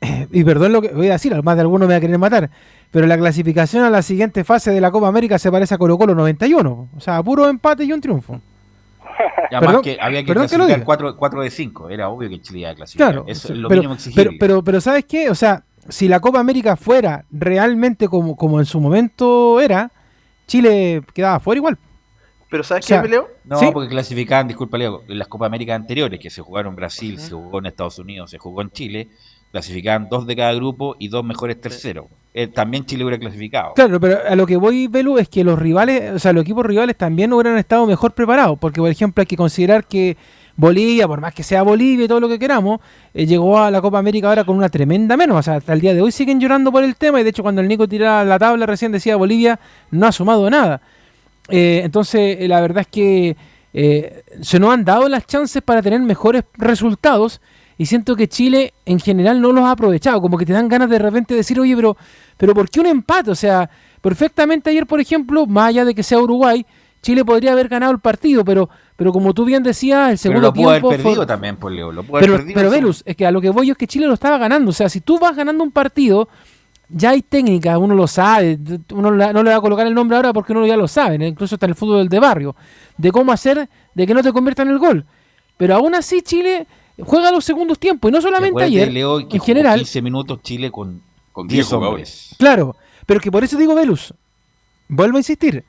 y perdón lo que voy a decir, más de alguno me va a querer matar, pero la clasificación a la siguiente fase de la Copa América se parece a Colo Colo 91. O sea, puro empate y un triunfo. perdón, que había que clasificar 4, de 5. Era obvio que Chile iba a clasificar. Claro, Eso es lo pero, pero, pero, pero, ¿sabes qué? O sea, si la Copa América fuera realmente como, como en su momento era, Chile quedaba fuera igual. ¿Pero sabes qué, Leo? No, porque clasificaban, disculpa, Leo, en las Copas Américas anteriores, que se jugaron en Brasil, se jugó en Estados Unidos, se jugó en Chile, clasificaban dos de cada grupo y dos mejores terceros. Eh, también Chile hubiera clasificado. Claro, pero a lo que voy, Belu, es que los rivales, o sea, los equipos rivales también hubieran estado mejor preparados, porque por ejemplo hay que considerar que Bolivia, por más que sea Bolivia y todo lo que queramos, eh, llegó a la Copa América ahora con una tremenda menos. O sea, hasta el día de hoy siguen llorando por el tema y de hecho cuando el Nico tiraba la tabla recién decía Bolivia no ha sumado nada. Eh, entonces, la verdad es que se nos han dado las chances para tener mejores resultados y siento que Chile en general no los ha aprovechado, como que te dan ganas de repente decir, oye, pero, pero ¿por qué un empate? O sea, perfectamente ayer, por ejemplo, más allá de que sea Uruguay, Chile podría haber ganado el partido, pero, pero como tú bien decías, el segundo pero lo tiempo. Haber perdido también, por Leo. Lo pero, pero Velus, es que a lo que voy yo es que Chile lo estaba ganando. O sea, si tú vas ganando un partido, ya hay técnica, uno lo sabe. Uno no le va a colocar el nombre ahora porque uno ya lo sabe, incluso está en el fútbol de barrio, de cómo hacer de que no te conviertan en el gol. Pero aún así, Chile juega los segundos tiempos. Y no solamente ayer, en general. 15 minutos Chile con, con 10 hombres. Claro, pero que por eso digo, Velus, vuelvo a insistir.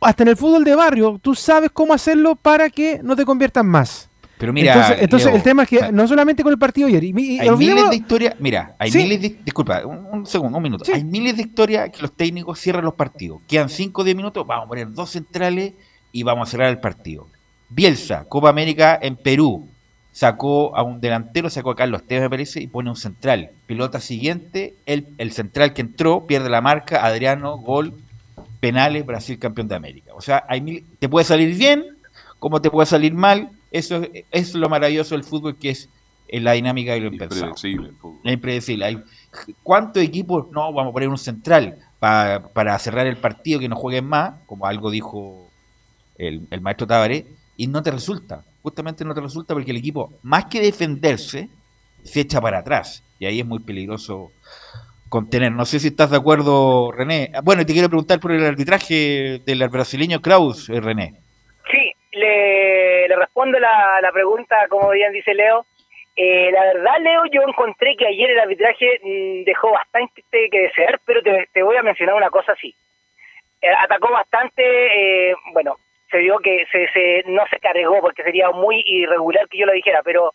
Hasta en el fútbol de barrio, tú sabes cómo hacerlo para que no te conviertan más. Pero mira, entonces, entonces Leo, el tema es que o sea, no solamente con el partido ayer. y- hay miles de historias, mira, hay Sí. miles de, disculpa, un, un segundo, un minuto, Sí. hay miles de historias que los técnicos cierran los partidos, quedan 5 o 10 minutos, vamos a poner dos centrales y vamos a cerrar el partido. Bielsa, Copa América en Perú, sacó a un delantero, sacó a Carlos Tevez me parece, y pone un central. Pelota siguiente, el, el central que entró pierde la marca, Adriano, gol, penales, Brasil campeón de América. O sea, hay mil, te puede salir bien, como te puede salir mal, eso es, es lo maravilloso del fútbol que es eh, la dinámica y lo impensado. Impredecible el fútbol. Es impredecible. Hay, ¿Cuántos equipos no vamos a poner un central pa- para cerrar el partido que no jueguen más? Como algo dijo el, el maestro Tabaré, y no te resulta. Justamente no te resulta porque el equipo, más que defenderse, se echa para atrás. Y ahí es muy peligroso contener. No sé si estás de acuerdo, René. Ah, Bueno, te quiero preguntar por el arbitraje del brasileño Kraus, eh, René. Sí, le, respondo la, pregunta, como bien dice Leo. Eh, la verdad, Leo, yo encontré que ayer el arbitraje mm, dejó bastante que desear, pero te, te voy a mencionar una cosa así. Eh, atacó bastante, eh, bueno, se vio que se, se, no se cargó porque sería muy irregular que yo lo dijera, pero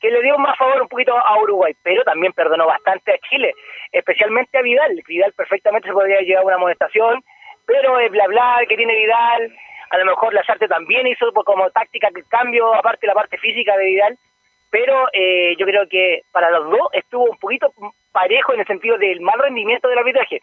que le dio más favor un poquito a Uruguay, pero también perdonó bastante a Chile, especialmente a Vidal. Vidal perfectamente se podría llevar una amonestación, pero es bla bla que tiene Vidal, a lo mejor Lazarte también hizo como táctica el cambio, aparte la parte física de Vidal, pero eh, yo creo que para los dos estuvo un poquito parejo en el sentido del mal rendimiento del arbitraje.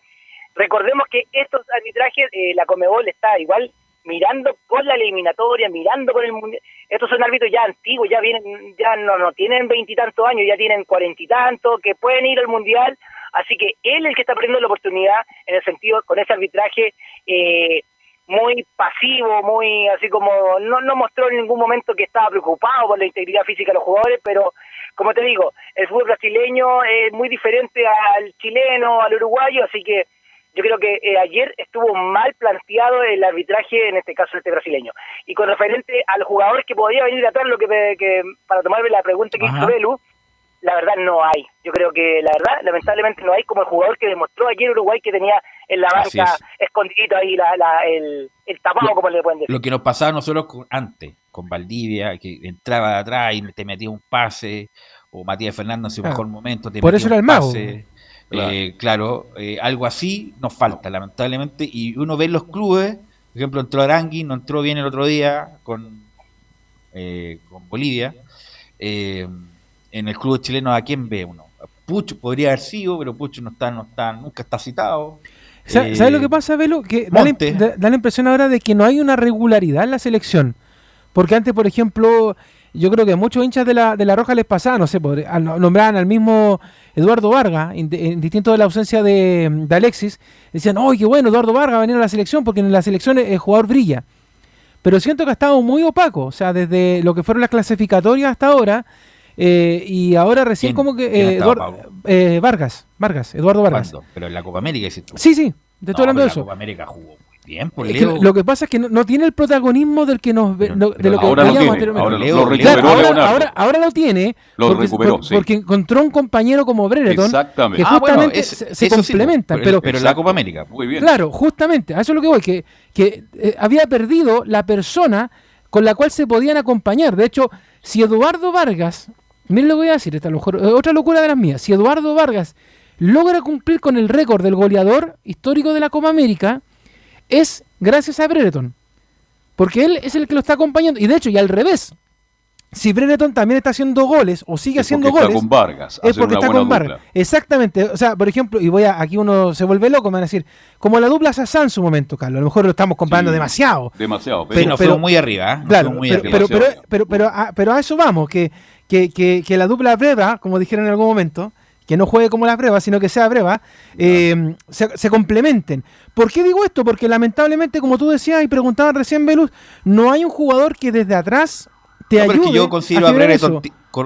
Recordemos que estos arbitrajes, eh, la Comebol está igual mirando con la eliminatoria, mirando con el mundial. Estos son árbitros ya antiguos, ya vienen, ya no, no tienen veintitantos años, ya tienen cuarenta y tantos, que pueden ir al mundial. Así que él es el que está perdiendo la oportunidad en el sentido con ese arbitraje eh, muy pasivo, muy así como no, no mostró en ningún momento que estaba preocupado por la integridad física de los jugadores, pero como te digo, el fútbol brasileño es muy diferente al chileno, al uruguayo, así que yo creo que eh, ayer estuvo mal planteado el arbitraje, en este caso este brasileño. Y con referente al jugador que podía venir atrás, lo que, que para tomarme la pregunta que Ajá. hizo Belu, la verdad no hay. Yo creo que la verdad, lamentablemente no hay como el jugador que demostró ayer Uruguay que tenía en la banca es. escondidito ahí la, la- el, el tapado, Lo- como le pueden decir. Lo que nos pasaba a nosotros con- antes, con Valdivia, que entraba de atrás y te metía un pase, o Matías Fernández en su mejor momento, te Por metía eso un era el mago. pase. Eh, claro, eh, algo así nos falta, lamentablemente, y uno ve los clubes, por ejemplo, entró Arangui, no entró bien el otro día con, eh, con Bolivia. Eh, en el club chileno, ¿a quién ve uno? Pucho podría haber sido, pero Pucho no está, no está, nunca está citado. Sa- Eh, ¿Sabes lo que pasa, Velo? Que la, da la impresión ahora de que no hay una regularidad en la selección. Porque antes, por ejemplo, yo creo que muchos hinchas de la, de la Roja les pasaba, no sé, nombraban al mismo Eduardo Vargas, distinto de la ausencia de, de Alexis, decían, ¡ay, qué bueno, Eduardo Vargas va a venir a la selección! Porque en la selección el jugador brilla. Pero siento que ha estado muy opaco, o sea, desde lo que fueron las clasificatorias hasta ahora, eh, y ahora recién ¿Quién- como que... eh, Eduardo- eh, Vargas, Vargas, Eduardo Vargas. ¿Cuándo? Pero en la Copa América, dices tú. Sí, sí, te estoy No, hablando de la eso. Copa América jugó muy bien, por Es que Leo. lo que pasa es que no, no tiene el protagonismo del que nos ve- no- de lo que ahora lo veíamos tiene, anteriormente. ahora lo- Leo, lo Leo, Claro, recuperó ahora, ahora, ahora lo tiene Lo porque, recuperó, por- sí. porque encontró un compañero como Brereton Exactamente. que Ah, bueno, justamente es- se, sí, complementan. pero- pero, la. Copa América. Muy bien. claro, justamente, a eso es lo que voy, que, que eh, había perdido la persona con la cual se podían acompañar. De hecho, si Eduardo Vargas, miren lo que voy a decir, esta a lo mejor, eh, otra locura de las mías, si Eduardo Vargas logra cumplir con el récord del goleador histórico de la Copa América, es gracias a Brereton. Porque él es el que lo está acompañando. Y de hecho, y al revés, si Brereton también está haciendo goles o sigue Es haciendo porque está goles, con Vargas. es porque está con Vargas. dupla. Exactamente. O sea, por ejemplo, y voy a, aquí uno se vuelve loco, me van a decir, como la dupla Sassá en su momento, Carlos. A lo mejor lo estamos comparando Sí. demasiado. Demasiado. Pero- pero- fuimos muy arriba. ¿eh? Claro, muy pero, arriba. pero, pero, demasiado. pero, pero a, pero a eso vamos, que, que, que, que la dupla breva, como dijeron en algún momento, que no juegue como la breva, sino que sea breva, eh, se, se complementen. ¿Por qué digo esto? Porque lamentablemente, como tú decías y preguntabas recién, Velus, no hay un jugador que desde atrás te No, pero es ayude que yo considero a, Brereton,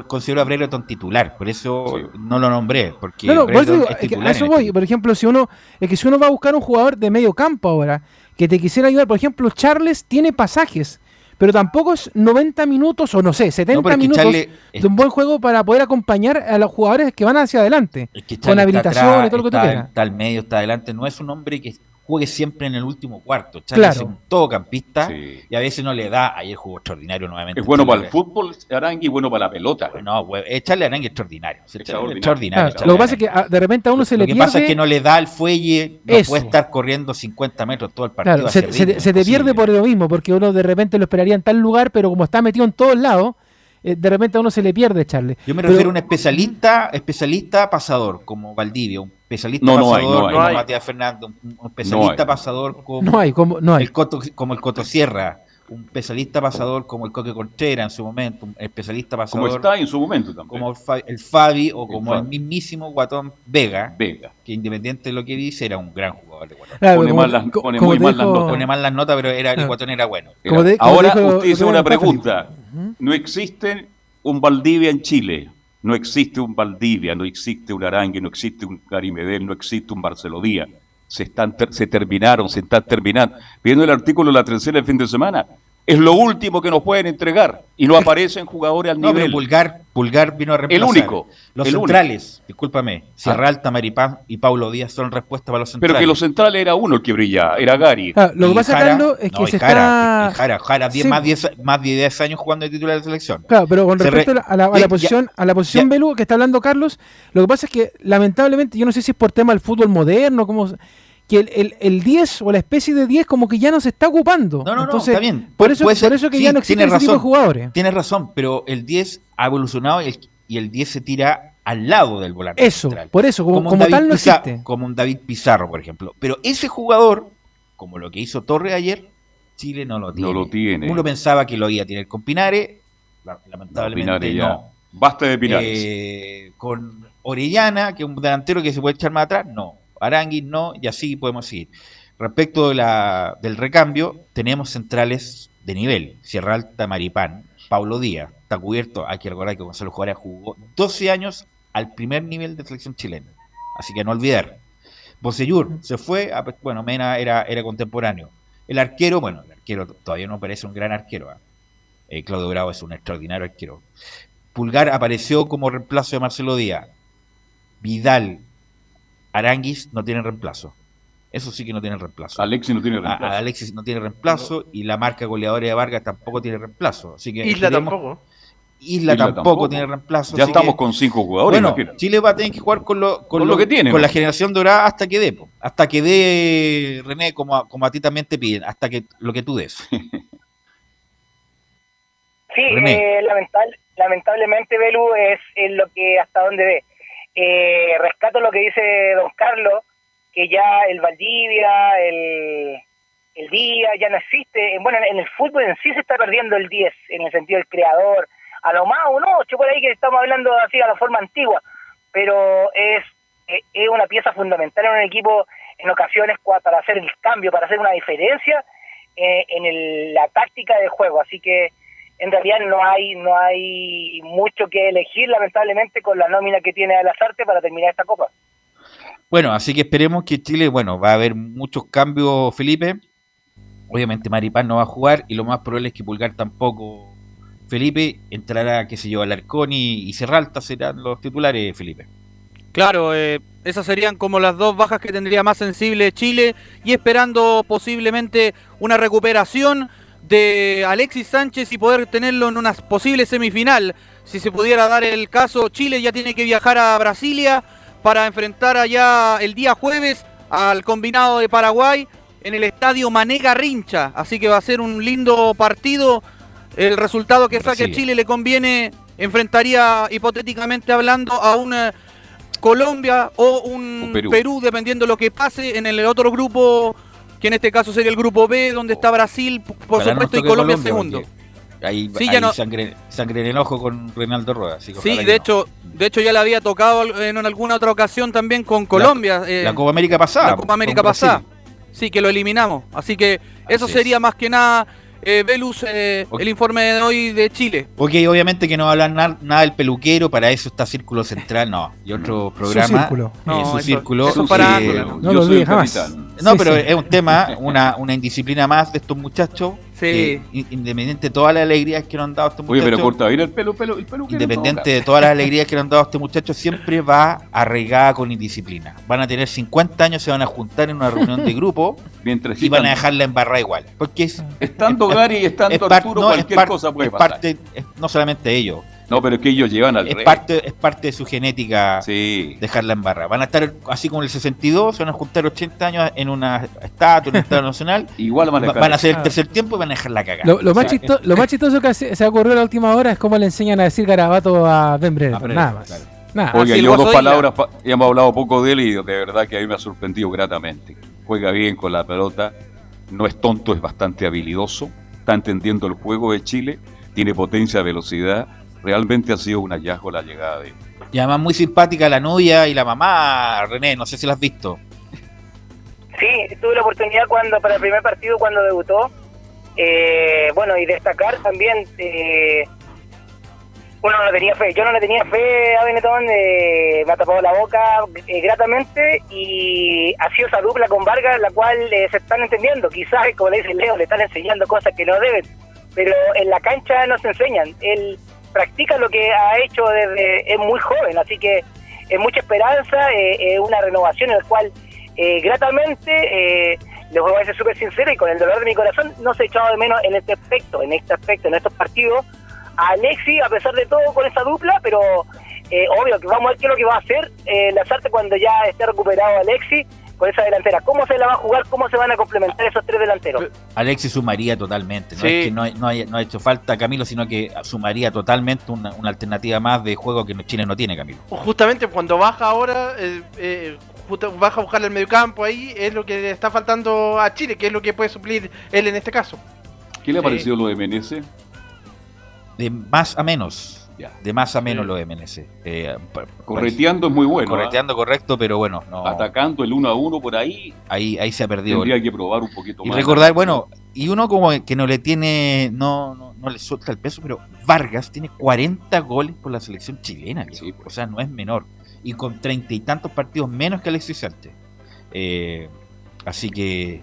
considero a Brereton titular, por eso Sí. no lo nombré, porque No, no, por eso digo, es titular a eso en voy. este Por ejemplo, si uno, es que si uno va a buscar un jugador de medio campo ahora, que te quisiera ayudar, por ejemplo, Charles tiene pasajes, pero tampoco es 90 minutos o no sé, 70 No, minutos Charles es- de un buen juego para poder acompañar a los jugadores que van hacia adelante. Es que con habilitación atrás, y todo lo que tú está, quieras. Está al medio, está adelante. No es un hombre que juegue siempre en el último cuarto. Charlie claro. es un todocampista y a veces no le da. Ayer jugó extraordinario nuevamente. Es bueno para el fútbol, Arangui, y bueno para la pelota. No, echarle Arangui extraordinario. Extraordinario. extraordinario claro, lo que pasa es que ah, de repente a uno se lo le pierde. Lo que pasa es que no le da el fuelle, no puede estar corriendo 50 metros todo el partido. Claro, se, ritmo, se, te pierde por lo mismo, porque uno de repente lo esperaría en tal lugar, pero como está metido en todos lados eh, de repente a uno se le pierde echarle. Yo me refiero a un especialista, especialista pasador, como Valdivia, un especialista pasador como Matías Fernández, un especialista pasador como, no hay, como, no hay. El Coto, como el Coto Sierra, un especialista pasador como el Coque Contreras en su momento, un especialista pasador. Como está en su momento también. Como el Fabi o como el, mismísimo Guatón Vega, Vega, que independiente de lo que dice, era un gran jugador de Guatón. pone, mal las, pone muy mal las notas. Pone mal las notas, pero era, el Guatón era bueno. ahora usted hizo una pregunta. No existe un Valdivia en Chile. No existe un Valdivia, no existe un Arangue, no existe un Carimedel, no existe un Barcelodía. Se, están se terminaron, se están terminando. Viendo el artículo la tercera el fin de semana, es lo último que nos pueden entregar y no aparecen jugadores al nivel. Pulgar, Pulgar vino a reemplazar. El único. Los centrales, discúlpame, ah. Alta, Maripán y Paulo Díaz son respuestas para los centrales. Pero que los centrales era uno el que brillaba, era Gary. Ah, lo que pasa, Carlos, es que se está... Jara, Jara, más, 10, más de 10 años jugando de titular de selección. Claro, pero con respecto a, la, posición, a la posición Belú que está hablando Carlos, lo que pasa es que lamentablemente, yo no sé si es por tema del fútbol moderno, como que el, el, 10 o la especie de 10 como que ya no se está ocupando. No, no, no, está bien. Por eso, por eso que ya no existen ese tipo de jugadores. Tienes razón, pero el 10 ha evolucionado y el, 10 se tira al lado del volante. Eso, por eso, como, tal no existe. Como un David Pizarro, por ejemplo. Pero ese jugador, como lo que hizo Torre ayer, Chile no lo tiene. No lo tiene. Uno pensaba que lo iba a tener con Pinares, lamentablemente no. Basta de Pinares. Eh, con Orellana, que es un delantero que se puede echar más atrás, no. Arangui no, y así podemos seguir. Respecto de la, del recambio, tenemos centrales de nivel. Sierra Alta, Maripán, Paulo Díaz, está cubierto. Hay que recordar que Gonzalo Juárez jugó 12 años al primer nivel de selección chilena. Así que no olvidar. Bosellur se fue, bueno, Mena era, era contemporáneo. El arquero, bueno, el arquero todavía no parece un gran arquero. ¿ah? Eh, Claudio Bravo es un extraordinario arquero. Pulgar apareció como reemplazo de Marcelo Díaz. Vidal Aranguis no tiene reemplazo. Eso sí que no tiene reemplazo. Alexis no tiene reemplazo. Alexis no tiene reemplazo y la marca goleadora de Vargas tampoco tiene reemplazo. Así que Isla tampoco. Isla, tampoco, tiene reemplazo. Ya estamos con cinco jugadores. Bueno, Chile va a tener que jugar con lo, con, lo, que tiene. Con la generación dorada hasta que dé. Hasta que dé, René, como a, como a ti también te piden. Hasta que lo que tú des. sí, eh, lamentablemente, Belu, es, es lo que hasta donde ve eh, rescato lo que dice don Carlos, que ya el Valdivia, el, el Día ya no existe. Bueno, en el fútbol en sí se está perdiendo el 10, en el sentido del creador. A lo más un 8 por ahí que estamos hablando así a la forma antigua, pero es, es una pieza fundamental en un equipo en ocasiones para hacer el cambio, para hacer una diferencia eh, en la táctica de juego. Así que en realidad no hay no hay mucho que elegir lamentablemente con la nómina que tiene Alazarte para terminar esta copa. Bueno, así que esperemos que Chile, bueno, va a haber muchos cambios, Felipe. Obviamente Maripán no va a jugar y lo más probable es que Pulgar tampoco. Felipe entrará, qué sé yo, Alarcón y, y Serralta serán los titulares, Felipe. Claro, eh, esas serían como las dos bajas que tendría más sensible Chile y esperando posiblemente una recuperación de Alexis Sánchez y poder tenerlo en una posible semifinal. Si se pudiera dar el caso, Chile ya tiene que viajar a Brasilia para enfrentar allá el día jueves al combinado de Paraguay en el estadio Manega Rincha. Así que va a ser un lindo partido. El resultado que saque Chile le conviene, enfrentaría hipotéticamente hablando a una Colombia o un Perú. Perú, dependiendo de lo que pase en el otro grupo que en este caso sería el grupo B, donde está Brasil, por supuesto, y Colombia, segundo. Ahí, sí, ya no... sangre, sangre, en el ojo con Reinaldo Rueda. sí, de hecho, de hecho ya le había tocado en alguna otra ocasión también con Colombia. La, eh, Copa América pasada. La Copa América pasada. Sí, que lo eliminamos. Así que eso sería más que nada eh, Velus, eh, el informe de hoy de Chile. Ok, obviamente que no va a hablar nada del peluquero, para eso está Círculo Central, no. Y otro programa. Su círculo. Eh, no, su círculo. Eso para no, lo olvides jamás. No, pero es un tema, una, una indisciplina más de estos muchachos. Sí. Eh, independiente de todas las alegrías que nos han dado este muchacho. Oye, pero corta bien el pelo, pelo, el pelo Independiente de todas las alegrías que nos han dado este muchacho, siempre va arraigada con indisciplina. Van a tener 50 años, se van a juntar en una reunión de grupo Mientras y van a dejarla embarrada igual. Porque es, estando Gary y estando Arturo, cualquier cosa puede pasar. Parte, no solamente ellos no, pero es que ellos llevan al es Parte, es parte de su genética dejarla en barra. Van a estar, así como el 62, se van a juntar 80 años en una estatua, en un estado nacional. Igual van a, van a hacer el tercer tiempo y van a dejar la cagada. Lo, más, chistoso que se, ocurrió en la última hora es cómo le enseñan a decir garabato a Ben Brenner. Nada más. Nada. Oiga, yo dos palabras, y hemos hablado poco de él y de verdad que a mí me ha sorprendido gratamente. Juega bien con la pelota, no es tonto, es bastante habilidoso, está entendiendo el juego de Chile, tiene potencia, velocidad realmente ha sido un hallazgo la llegada de Y además muy simpática la novia y la mamá, René, no sé si la has visto. Sí, tuve la oportunidad cuando para el primer partido cuando debutó. Eh, bueno, y destacar también, eh, uno no tenía fe, yo no le tenía fe a Benetton, eh, me ha tapado la boca eh, gratamente y ha sido esa dupla con Vargas la cual se están entendiendo. Quizás, como le dice Leo, le están enseñando cosas que no deben, pero en la cancha no se enseñan. Él practica lo que ha hecho desde es muy joven, así que es mucha esperanza, eh, una renovación en la cual eh, gratamente, eh, les voy a ser súper sincero y con el dolor de mi corazón, no se ha echado de menos en este aspecto, en este aspecto, en estos partidos, a Alexi, a pesar de todo, con esa dupla, pero eh, obvio que vamos a ver qué es lo que va a hacer eh, Lazarte cuando ya esté recuperado Alexi con esa delantera. ¿Cómo se la va a jugar? ¿Cómo se van a complementar esos tres delanteros? Alexis sumaría totalmente. No es que no, no, ha hecho falta Camilo, sino que sumaría totalmente una, alternativa más de juego que Chile no tiene, Camilo. Justamente cuando baja ahora, eh, eh, baja a buscar el mediocampo ahí, es lo que le está faltando a Chile, que es lo que puede suplir él en este caso. ¿Qué le ha parecido lo de Menezes? De más a menos de más a menos lo de MNC. Eh, Correteando es muy bueno. Correteando correcto, pero bueno. Atacando el uno a uno por ahí. Ahí, ahí se ha perdido. Tendría que probar un poquito más. Y recordar, bueno, y uno como que no le tiene, no, no, no, le suelta el peso, pero Vargas tiene 40 goles por la selección chilena. Sí, pues. O sea, no es menor. Y con treinta y tantos partidos menos que Alexis Sánchez. Eh, así que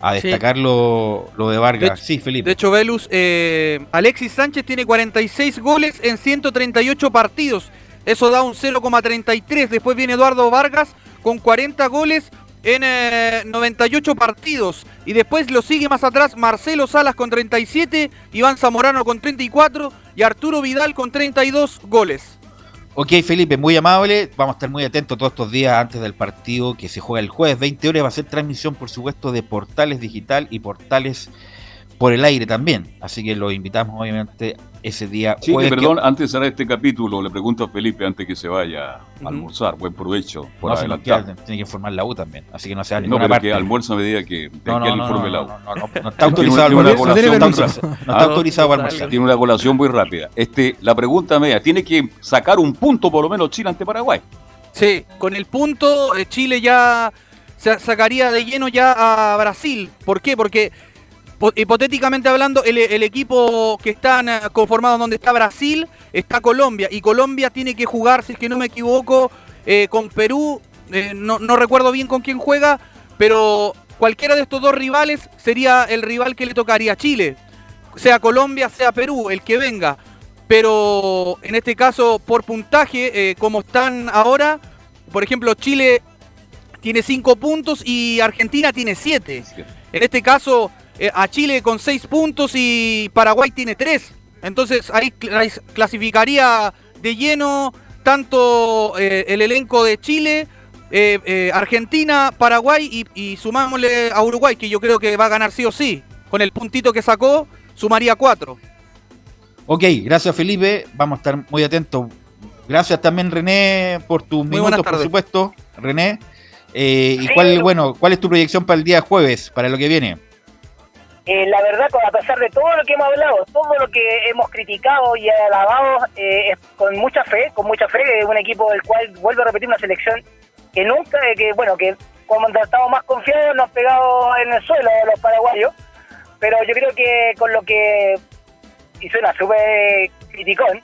a destacar lo, de Vargas. sí, Felipe. De hecho, Velus, eh, Alexis Sánchez tiene 46 goles en 138 partidos. Eso da un 0,33. Después viene Eduardo Vargas con 40 goles en 98 eh, partidos. Y después lo sigue más atrás Marcelo Salas con 37, Iván Zamorano con 34 y Arturo Vidal con 32 goles. Ok, Felipe, muy amable. Vamos a estar muy atentos todos estos días antes del partido que se juega el jueves 20 horas. Va a ser transmisión, por supuesto, de Portales Digital y Portales por el aire también. Así que lo invitamos, obviamente, ese día. Sí, perdón, antes de cerrar este capítulo, le pregunto a Felipe antes que se vaya a almorzar. Buen provecho por no, adelantar. tiene que informar la U también, así que no se va a No, pero que almuerza a medida que, no, que informe la U. No, no, no, está autorizado no, está autorizado para almorzar. Tiene una colación muy rápida. Este, la pregunta media, ¿tiene que sacar un punto por lo menos Chile ante Paraguay? Sí, con el punto eh, Chile ya se sacaría de lleno ya a Brasil. ¿Por qué? Porque hipotéticamente hablando, el, equipo que están eh, conformado donde está Brasil, está Colombia. Y Colombia tiene que jugar, si es que no me equivoco, eh, con Perú. Eh, no, recuerdo bien con quién juega, pero cualquiera de estos dos rivales sería el rival que le tocaría a Chile. Sea Colombia, sea Perú, el que venga. Pero en este caso, por puntaje, como están ahora, por ejemplo, Chile tiene 5 puntos y Argentina tiene 7. En este caso, eh, a Chile con 6 puntos y Paraguay tiene 3. Entonces ahí clasificaría de lleno tanto eh, el elenco de Chile, eh, Argentina, Paraguay y, sumámosle a Uruguay, que yo creo que va a ganar sí o sí. Con el puntito que sacó, sumaría 4. Ok, gracias Felipe, vamos a estar muy atentos. Gracias también René por tus minutos, por supuesto. René, ¿y cuál, bueno, cuál es tu proyección para el día jueves, para lo que viene? Eh, la verdad, a pesar de todo lo que hemos hablado, todo lo que hemos criticado y alabado, eh, con mucha fe, con mucha fe, es un equipo del cual vuelvo a repetir una selección que nunca, eh, que bueno, que cuando estamos más confiados nos pegado en el suelo los paraguayos, pero yo creo que con lo que, y suena súper criticón,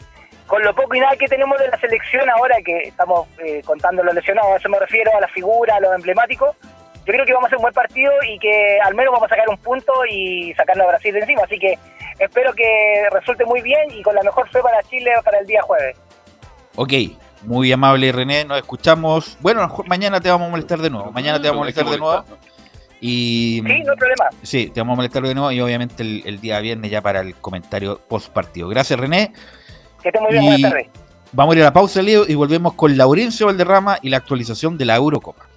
con lo poco y nada que tenemos de la selección ahora, que estamos contando los lesionados, a eso me refiero, a la figura, a los emblemáticos, yo creo que vamos a hacer un buen partido y que al menos vamos a sacar un punto y sacarnos a Brasil de encima. Así que espero que resulte muy bien y con la mejor fe para Chile para el día jueves. Ok, muy amable René, nos escuchamos. Bueno, mañana te vamos a molestar de nuevo. Mañana te vamos a molestar de nuevo. Y, sí, no hay problema. Sí, te vamos a molestar de nuevo y obviamente el, día viernes ya para el comentario post partido. Gracias René. Que esté muy bien, buenas tardes. Vamos a ir a la pausa, Leo, y volvemos con Laurencio Valderrama y la actualización de la Eurocopa.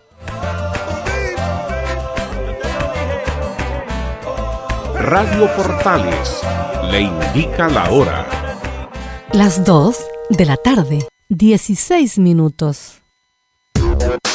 Radio Portales le indica la hora. Las 2 de la tarde, 16 minutos.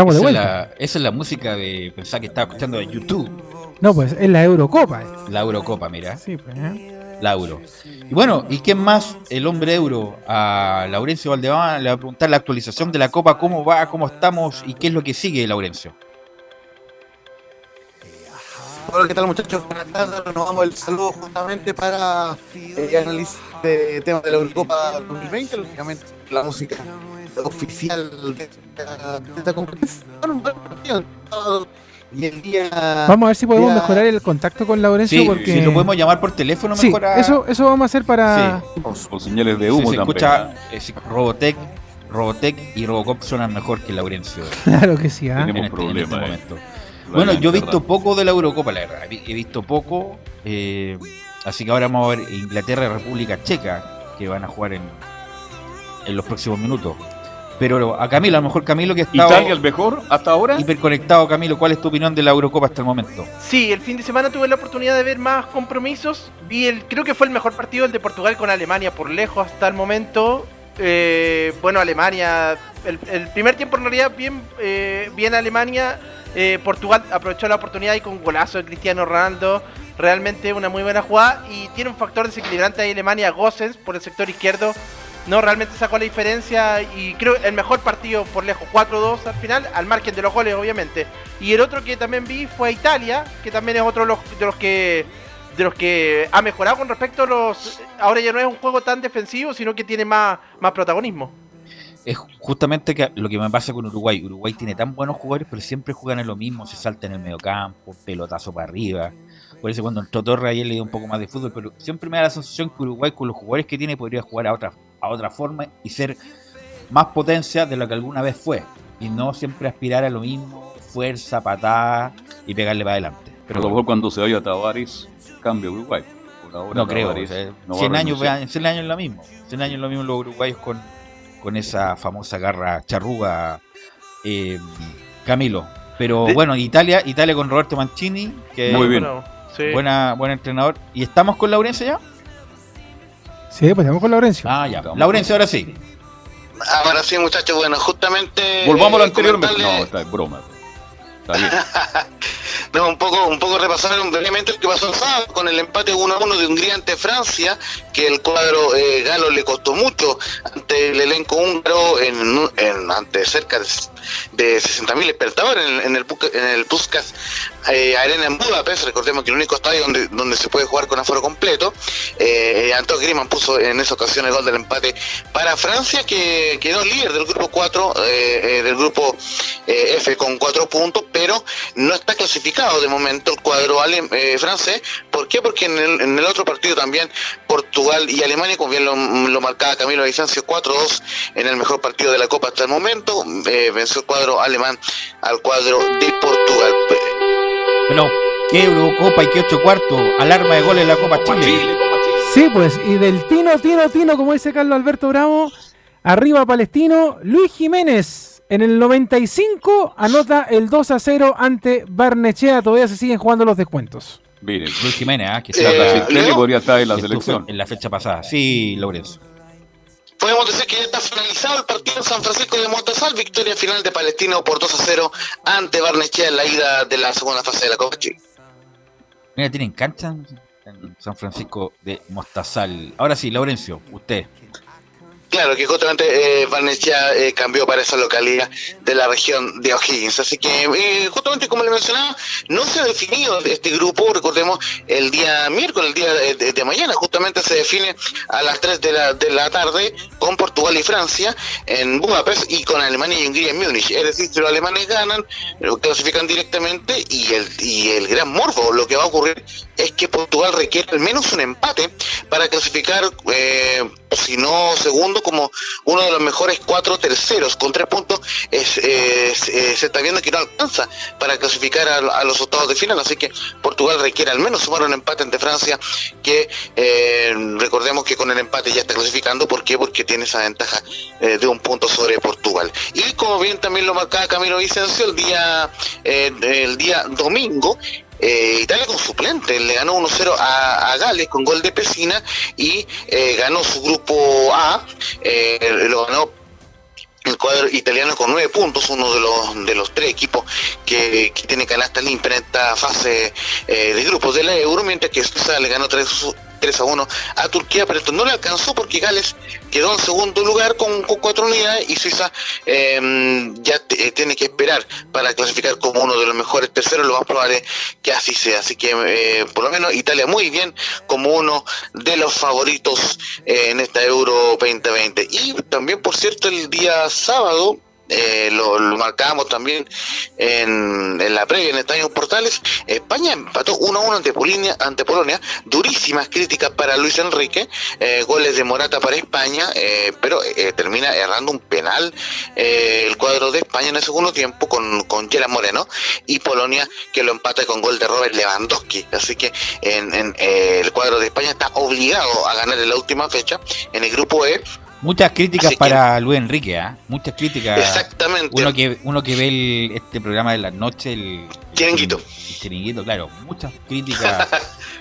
Estamos de esa, es la, esa es la música de. Pensaba que estaba escuchando de YouTube. No, pues es la Eurocopa. esta. La Eurocopa, mira. Sí, pues, ¿eh? La Euro. Y bueno, ¿y quién más? El hombre euro. A Laurencio Valdemar le va a preguntar la actualización de la Copa, cómo va, cómo estamos y qué es lo que sigue, Laurencio. Hola, ¿qué tal muchachos? Buenas tardes. Nos vamos el saludo justamente para eh, análisis de temas de la Eurocopa 2020, lógicamente la música oficial de esta, de esta un partido. Y el día. Vamos a ver si podemos día- mejorar el contacto con Laurencio Sí, porque si lo podemos llamar por teléfono, Sí, mejor a- eso, eso vamos a hacer para. Por señales de Sí, humo se también. escucha eh, sí, Robotech, Robotech y Robocop suenan mejor que Laurencio. Claro que sí, ¿ah? Tenemos en este- en problema, este eh. momento. Bueno, yo he visto verdad. poco de la Eurocopa, la verdad. He he visto poco. eh, así que ahora vamos a ver Inglaterra y República Checa, que van a jugar en, en los próximos minutos. Pero a Camilo, a lo mejor Camilo que está ¿Italia el mejor hasta ahora? hiperconectado, Camilo, ¿cuál es tu opinión de la Eurocopa hasta el momento? Sí, el fin de semana tuve la oportunidad de ver más compromisos. Vi el, creo que fue el mejor partido el de Portugal con Alemania por lejos hasta el momento. Eh, bueno, Alemania, el, primer tiempo en realidad bien, eh, bien Alemania. Eh, Portugal aprovechó la oportunidad y con golazo de Cristiano Ronaldo. Realmente una muy buena jugada y tiene un factor desequilibrante ahí Alemania, Gossens por el sector izquierdo. No, realmente sacó la diferencia y creo el mejor partido por lejos, 4-2 al final, al margen de los goles obviamente. Y el otro que también vi fue Italia, que también es otro de los que de los que ha mejorado con respecto a los. Ahora ya no es un juego tan defensivo, sino que tiene más, más protagonismo. Es justamente que lo que me pasa con Uruguay. Uruguay tiene tan buenos jugadores, pero siempre juegan en lo mismo, se salta en el mediocampo, pelotazo para arriba. Por eso cuando entró Torre ayer le dio un poco más de fútbol, pero siempre me da la sensación que Uruguay con los jugadores que tiene podría jugar a otra, a otra forma y ser más potencia de lo que alguna vez fue. Y no siempre aspirar a lo mismo, fuerza, patada y pegarle para adelante. Pero a lo mejor cuando se vaya a Tavares, cambia Uruguay. Por ahora no creo. O sea, no va a 100, años, renunciar. 100 años es lo mismo. 100 años es lo mismo los uruguayos con, con esa famosa garra charruga eh, Camilo. Pero De- bueno, Italia, Italia con Roberto Mancini, que Muy bien. Bueno, sí. buena, buen entrenador. ¿Y estamos con Laurencio ya? Sí, pues estamos con Laurencio. Ah, ya. Laurencio, ahora sí. Ahora sí, muchachos, bueno, justamente. Volvamos a lo eh, anterior. comentarle- No, está es broma. No, un poco, un poco repasar brevemente lo que pasó el sábado con el empate 1 a 1 de Hungría ante Francia, que el cuadro eh, galo le costó mucho ante el elenco húngaro en, en- ante cerca de, de 60.000 espectadores en, el en el Puskas eh, Arena en Budapest, recordemos que el único estadio donde, donde se puede jugar con aforo completo. Eh, Antonio Griezmann puso en esa ocasión el gol del empate para Francia, que quedó líder del grupo 4, eh, eh, del grupo eh, F con 4 puntos, pero no está clasificado de momento el cuadro eh, francés. ¿Por qué? Porque en el, otro partido también Portugal y Alemania, como bien lo, lo marcaba Camilo Vicencio, 4-2 en el mejor partido de la Copa hasta el momento, eh, venció el cuadro alemán al cuadro de Portugal. Bueno, ¿qué Eurocopa y qué ocho cuartos? Alarma de goles en la Copa Chile. Sí, pues, y del Tino, Tino, Tino, como dice Carlos Alberto Bravo, arriba Palestino, Luis Jiménez en el 95 anota el 2 a 0 ante Barnechea, todavía se siguen jugando los descuentos. Miren, Luis Jiménez, ah, que Eh, está Casisterio Leo. podría estar en la selección. en la fecha pasada. Sí, Lorenzo. Podemos decir que ya está finalizado el partido en San Francisco de Montesal, victoria final de Palestino por 2 a 0 ante Barnechea en la ida de la segunda fase de la Copa Chile. Mira, tienen cancha en San Francisco de Mostazal. Ahora sí, Laurencio, usted. Claro, que justamente eh, Barnechea eh, cambió para esa localidad de la región de O'Higgins. Así que, eh, justamente como le mencionaba, no se ha definido este grupo. Recordemos, el día miércoles, el día de, de- mañana, justamente se define a las 3 de la, de la tarde con Portugal y Francia en Budapest y con Alemania y Hungría en Múnich. Es decir, si los alemanes ganan, clasifican directamente y el, y el gran morbo, lo que va a ocurrir es que Portugal requiere al menos un empate para clasificar, eh, si no segundo, como uno de los mejores cuatro terceros. Con tres puntos es, eh, se está viendo que no alcanza para clasificar a, los octavos de final. Así que Portugal requiere al menos sumar un empate ante Francia, que eh, recordemos que con el empate ya está clasificando. ¿Por qué? Porque tiene esa ventaja de un punto sobre Portugal. Y como bien también lo marcaba Camilo Vicencio, el día, el día domingo. Eh, Italia con suplente, le ganó 1-0 a, a Gales con gol de Pesina y eh, ganó su grupo A, eh, lo ganó el cuadro italiano con nueve puntos, uno de los de los tres equipos que, que tiene canasta limpia en esta fase de grupos de la Euro, mientras que Suiza le ganó 3, 3 a 1 a Turquía, pero esto no le alcanzó porque Gales quedó en segundo lugar con, cuatro unidades y Suiza eh, ya tiene que esperar para clasificar como uno de los mejores terceros, lo más probable es que así sea. Así que eh, por lo menos Italia muy bien como uno de los favoritos eh, en esta Euro 2020. Y también, por cierto, el día sábado, eh, lo, lo marcábamos también en, en la previa en Estadio Portales, España empató 1-1 ante ante Polonia, durísimas críticas para Luis Enrique, eh, goles de Morata para España, eh, pero eh, termina errando un penal eh, el cuadro de España en el segundo tiempo con, con Moreno y Polonia que lo empata con gol de Robert Lewandowski, así que en, en, eh, el cuadro de España está obligado a ganar en la última fecha en el grupo E Muchas críticas Así que- para Luis Enrique, ¿ah? Muchas críticas. Exactamente. Uno que, uno que ve el- este programa de la noche, el, Chiringuito. El, chiringuito, claro. Muchas críticas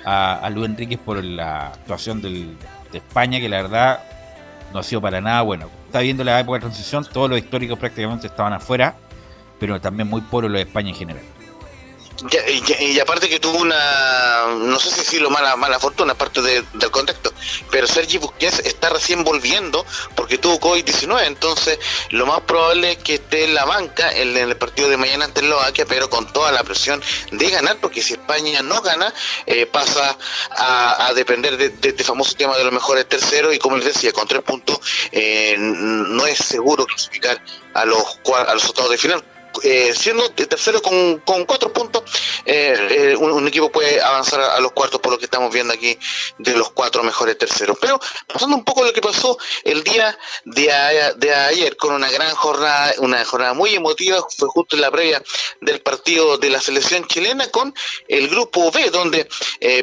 a, a Luis Enrique por la actuación del- de España, que la verdad no ha sido para nada bueno. Está viendo la época de transición, todos los históricos prácticamente estaban afuera, pero también muy pobre lo de España en general. Y, y aparte que tuvo una, no sé si decirlo, mala, mala fortuna, aparte de- del contexto, pero Sergi Busquets está recién volviendo porque tuvo COVID-19, entonces lo más probable es que esté en la banca en, el partido de mañana ante Eslovaquia, pero con toda la presión de ganar, porque si España no gana, eh, pasa a, depender de, este famoso tema de los mejores terceros y como les decía, con tres puntos eh, no es seguro clasificar a los, a los octavos de final eh, siendo tercero con, cuatro puntos, eh, eh, un, equipo puede avanzar a, los cuartos por lo que estamos viendo aquí de los cuatro mejores terceros. Pero pasando un poco lo que pasó el día de, ayer con una gran jornada, una jornada muy emotiva, fue justo en la previa del partido de la selección chilena con el grupo B, donde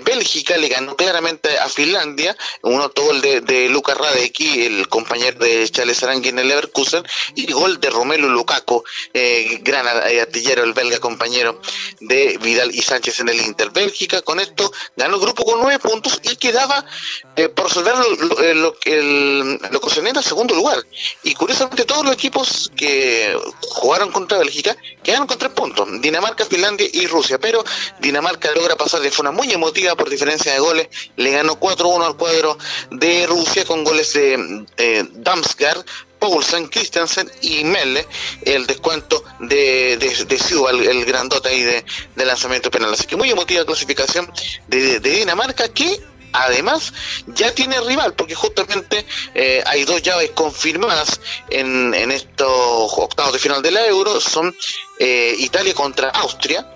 Bélgica le ganó claramente a Finlandia, uno todo el de, de Lucas Radecki, el compañero de Charles Arangui en el Leverkusen, y gol de Romelu Lukaku. Eh, gran artillero, el belga compañero de Vidal y Sánchez en el Inter. Bélgica con esto ganó el grupo con nueve puntos y quedaba eh, por resolver lo, el, lo concerniente al segundo lugar. Y curiosamente todos los equipos que jugaron contra Bélgica quedaron con tres puntos, Dinamarca, Finlandia y Rusia, pero Dinamarca logra pasar de forma muy emotiva por diferencia de goles, le ganó 4-1 al cuadro de Rusia con goles de eh, Damsgaard, Paulsen, Christensen y Melle el descuento de, de, de el, grandote ahí de, lanzamiento penal. Así que muy emotiva clasificación de, Dinamarca que además ya tiene rival porque justamente eh, hay dos llaves confirmadas en, en estos octavos de final de la Euro son eh, Italia contra Austria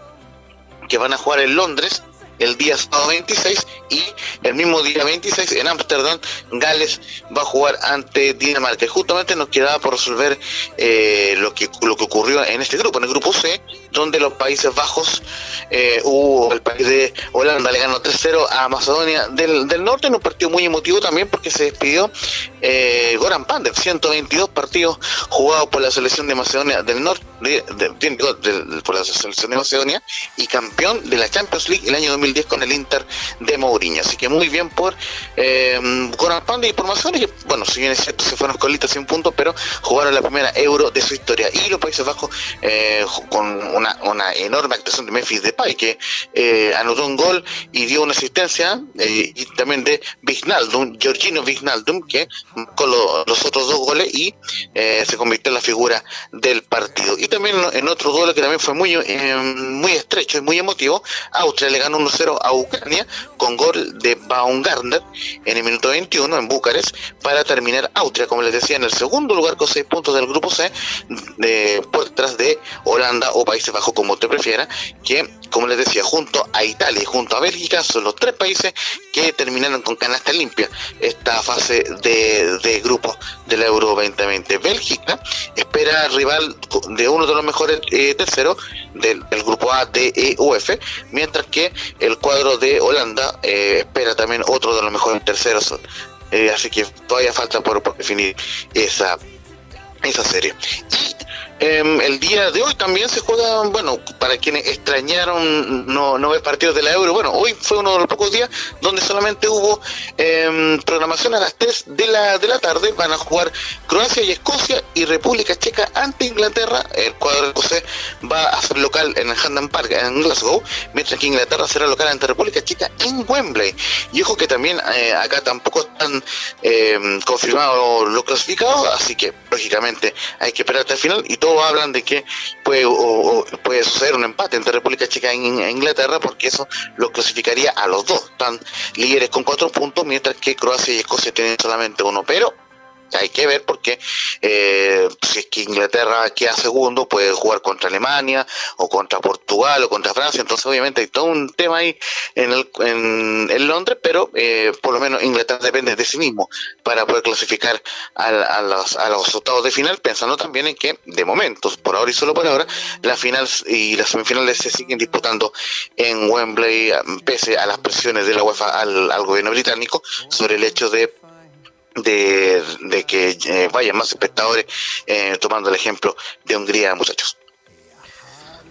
que van a jugar en Londres el día sábado 26 y el mismo día 26 en Ámsterdam Gales va a jugar ante Dinamarca. Justamente nos quedaba por resolver eh, lo, que, lo que ocurrió en este grupo, en el grupo C, donde los Países Bajos, eh, hubo el país de Holanda le ganó 3-0 a Macedonia del, del, Norte en un partido muy emotivo también porque se despidió eh, Goran Pandev, 122 partidos jugados por la selección de Macedonia del Norte, por la selección de Macedonia y campeón de la Champions League el año 2010 con el Inter de Mourinho. Así que muy bien por eh, Goran Pandev y por Macedonia, que bueno, si bien es cierto, se fueron colitas sin puntos, pero jugaron la primera Euro de su historia. Y los Países Bajos eh, con una, enorme actuación de Memphis Depay que anotó un gol y dio una asistencia y también de Vignaldum, Georgino Vignaldum que con los otros dos goles y eh, se convirtió en la figura del partido. Y también en otro duelo que también fue muy muy estrecho y muy emotivo Austria le ganó 1-0 a Ucrania con gol de Baumgartner en el minuto 21 en Bucarest para terminar Austria como les decía en el segundo lugar con 6 puntos del grupo C de, por detrás de Holanda o Países Bajos como te prefiera, que como les decía, junto a Italia y junto a Bélgica son los tres países que terminaron con canasta limpia esta fase de, de grupo de la Euro 2020. Bélgica espera rival de uno de los mejores eh, terceros del, grupo A de EUF, mientras que el cuadro de Holanda eh, espera también otro de los mejores terceros. Eh, así que todavía falta por, definir esa esa serie. Em, el día de hoy también se juega, bueno, para quienes extrañaron no, no ver partidos de la Euro, bueno, hoy fue uno de los pocos días donde solamente hubo em, programación a las 3 de la, de la tarde, van a jugar Croacia y Escocia y República Checa ante Inglaterra, el cuadro escocés va a ser local en el Hampden Park en Glasgow, mientras que Inglaterra será local ante República Checa en Wembley. Y ojo que también eh, acá tampoco están eh, confirmados los clasificados, así que lógicamente hay que esperar hasta el final y todo hablan de que puede, o, puede suceder un empate entre República Checa e Inglaterra porque eso lo clasificaría a los dos. Están líderes con cuatro puntos mientras que Croacia y Escocia tienen solamente uno. Pero hay que ver porque eh, si es que Inglaterra queda segundo puede jugar contra Alemania o contra Portugal o contra Francia. Entonces obviamente hay todo un tema ahí en, el, en, Londres pero eh, por lo menos Inglaterra depende de sí mismo para poder clasificar a, los, a los octavos de final pensando también en que de momentos por ahora y solo por ahora las finales y las semifinales se siguen disputando en Wembley pese a las presiones de la UEFA al, al gobierno británico sobre el hecho de de, que eh, vayan más espectadores eh, tomando el ejemplo de Hungría, muchachos.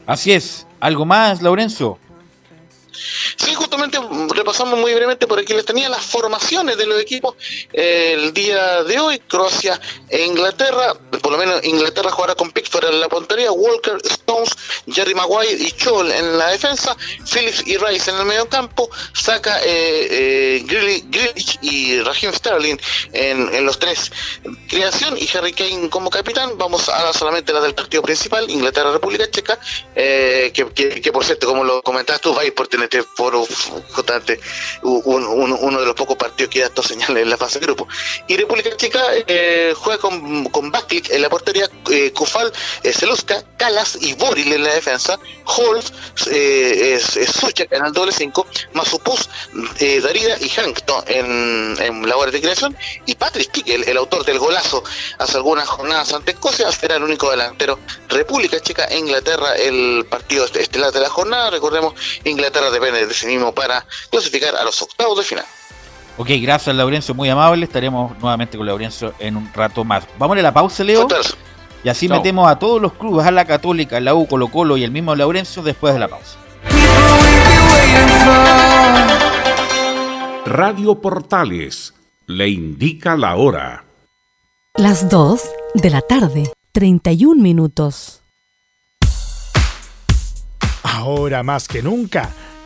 Así es. ¿Algo más, Lorenzo? Sí, justamente mm, repasamos muy brevemente por aquí les tenía las formaciones de los equipos eh, el día de hoy, Croacia e Inglaterra, por lo menos Inglaterra jugará con Pickford en la puntería, Walker, Stones, Jerry Maguire y Chol en la defensa, Phillips y Rice en el medio campo, saca eh, eh y Raheem Sterling en, en, los tres. Creación y Harry Kane como capitán, vamos a solamente la del partido principal, Inglaterra-República Checa, eh, que, por cierto, como lo comentabas tú, vais por tener este foro justamente uno de los pocos partidos que da estos señales en la fase de grupo. Y República Checa eh, juega con, con en la portería, eh, Kufal, eh, Calas y Boril en la defensa, Holz, eh, Suchak en el doble 5, Masupus, Darida y Hankton en, en labores de creación, y Patrick Pique, el, autor del golazo hace algunas jornadas ante Escocia, será el único delantero. República Checa Inglaterra, el partido estelar de la jornada. Recordemos, Inglaterra depende de sí mismo para clasificar a los octavos de final. Ok, gracias Laurencio, muy amable. Estaremos nuevamente con Laurencio en un rato más. Vamos a la pausa, Leo. Y así metemos a todos los clubes, a la Católica, la U, Colo Colo y el mismo Laurencio después de la pausa. Radio Portales le indica la hora. Las 2 de la tarde, 31 minutos. Ahora más que nunca,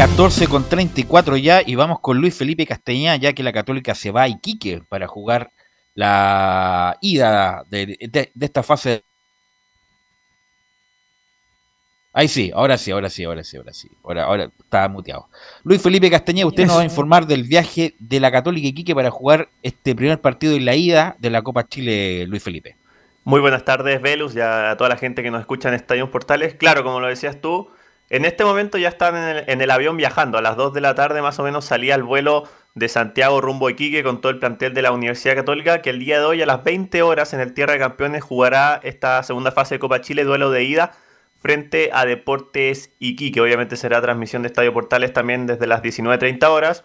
14 con 34 ya y vamos con Luis Felipe Castañeda ya que la Católica se va a Iquique para jugar la ida de, esta fase. Ahí sí, ahora sí, ahora sí, ahora sí, ahora sí. Ahora, ahora está muteado. Luis Felipe Castañeda, usted nos va a informar del viaje de la Católica Iquique para jugar este primer partido y la ida de la Copa Chile, Luis Felipe. Muy buenas tardes, Velus, y a toda la gente que nos escucha en Estadio Portales. Claro, como lo decías tú, en este momento ya están en el, avión viajando. A las 2 de la tarde más o menos salía el vuelo de Santiago rumbo a Iquique con todo el plantel de la Universidad Católica que el día de hoy a las 20 horas en el Tierra de Campeones jugará esta segunda fase de Copa Chile, duelo de ida frente a Deportes Iquique. Obviamente será transmisión de Estadio Portales también desde las 19.30 horas.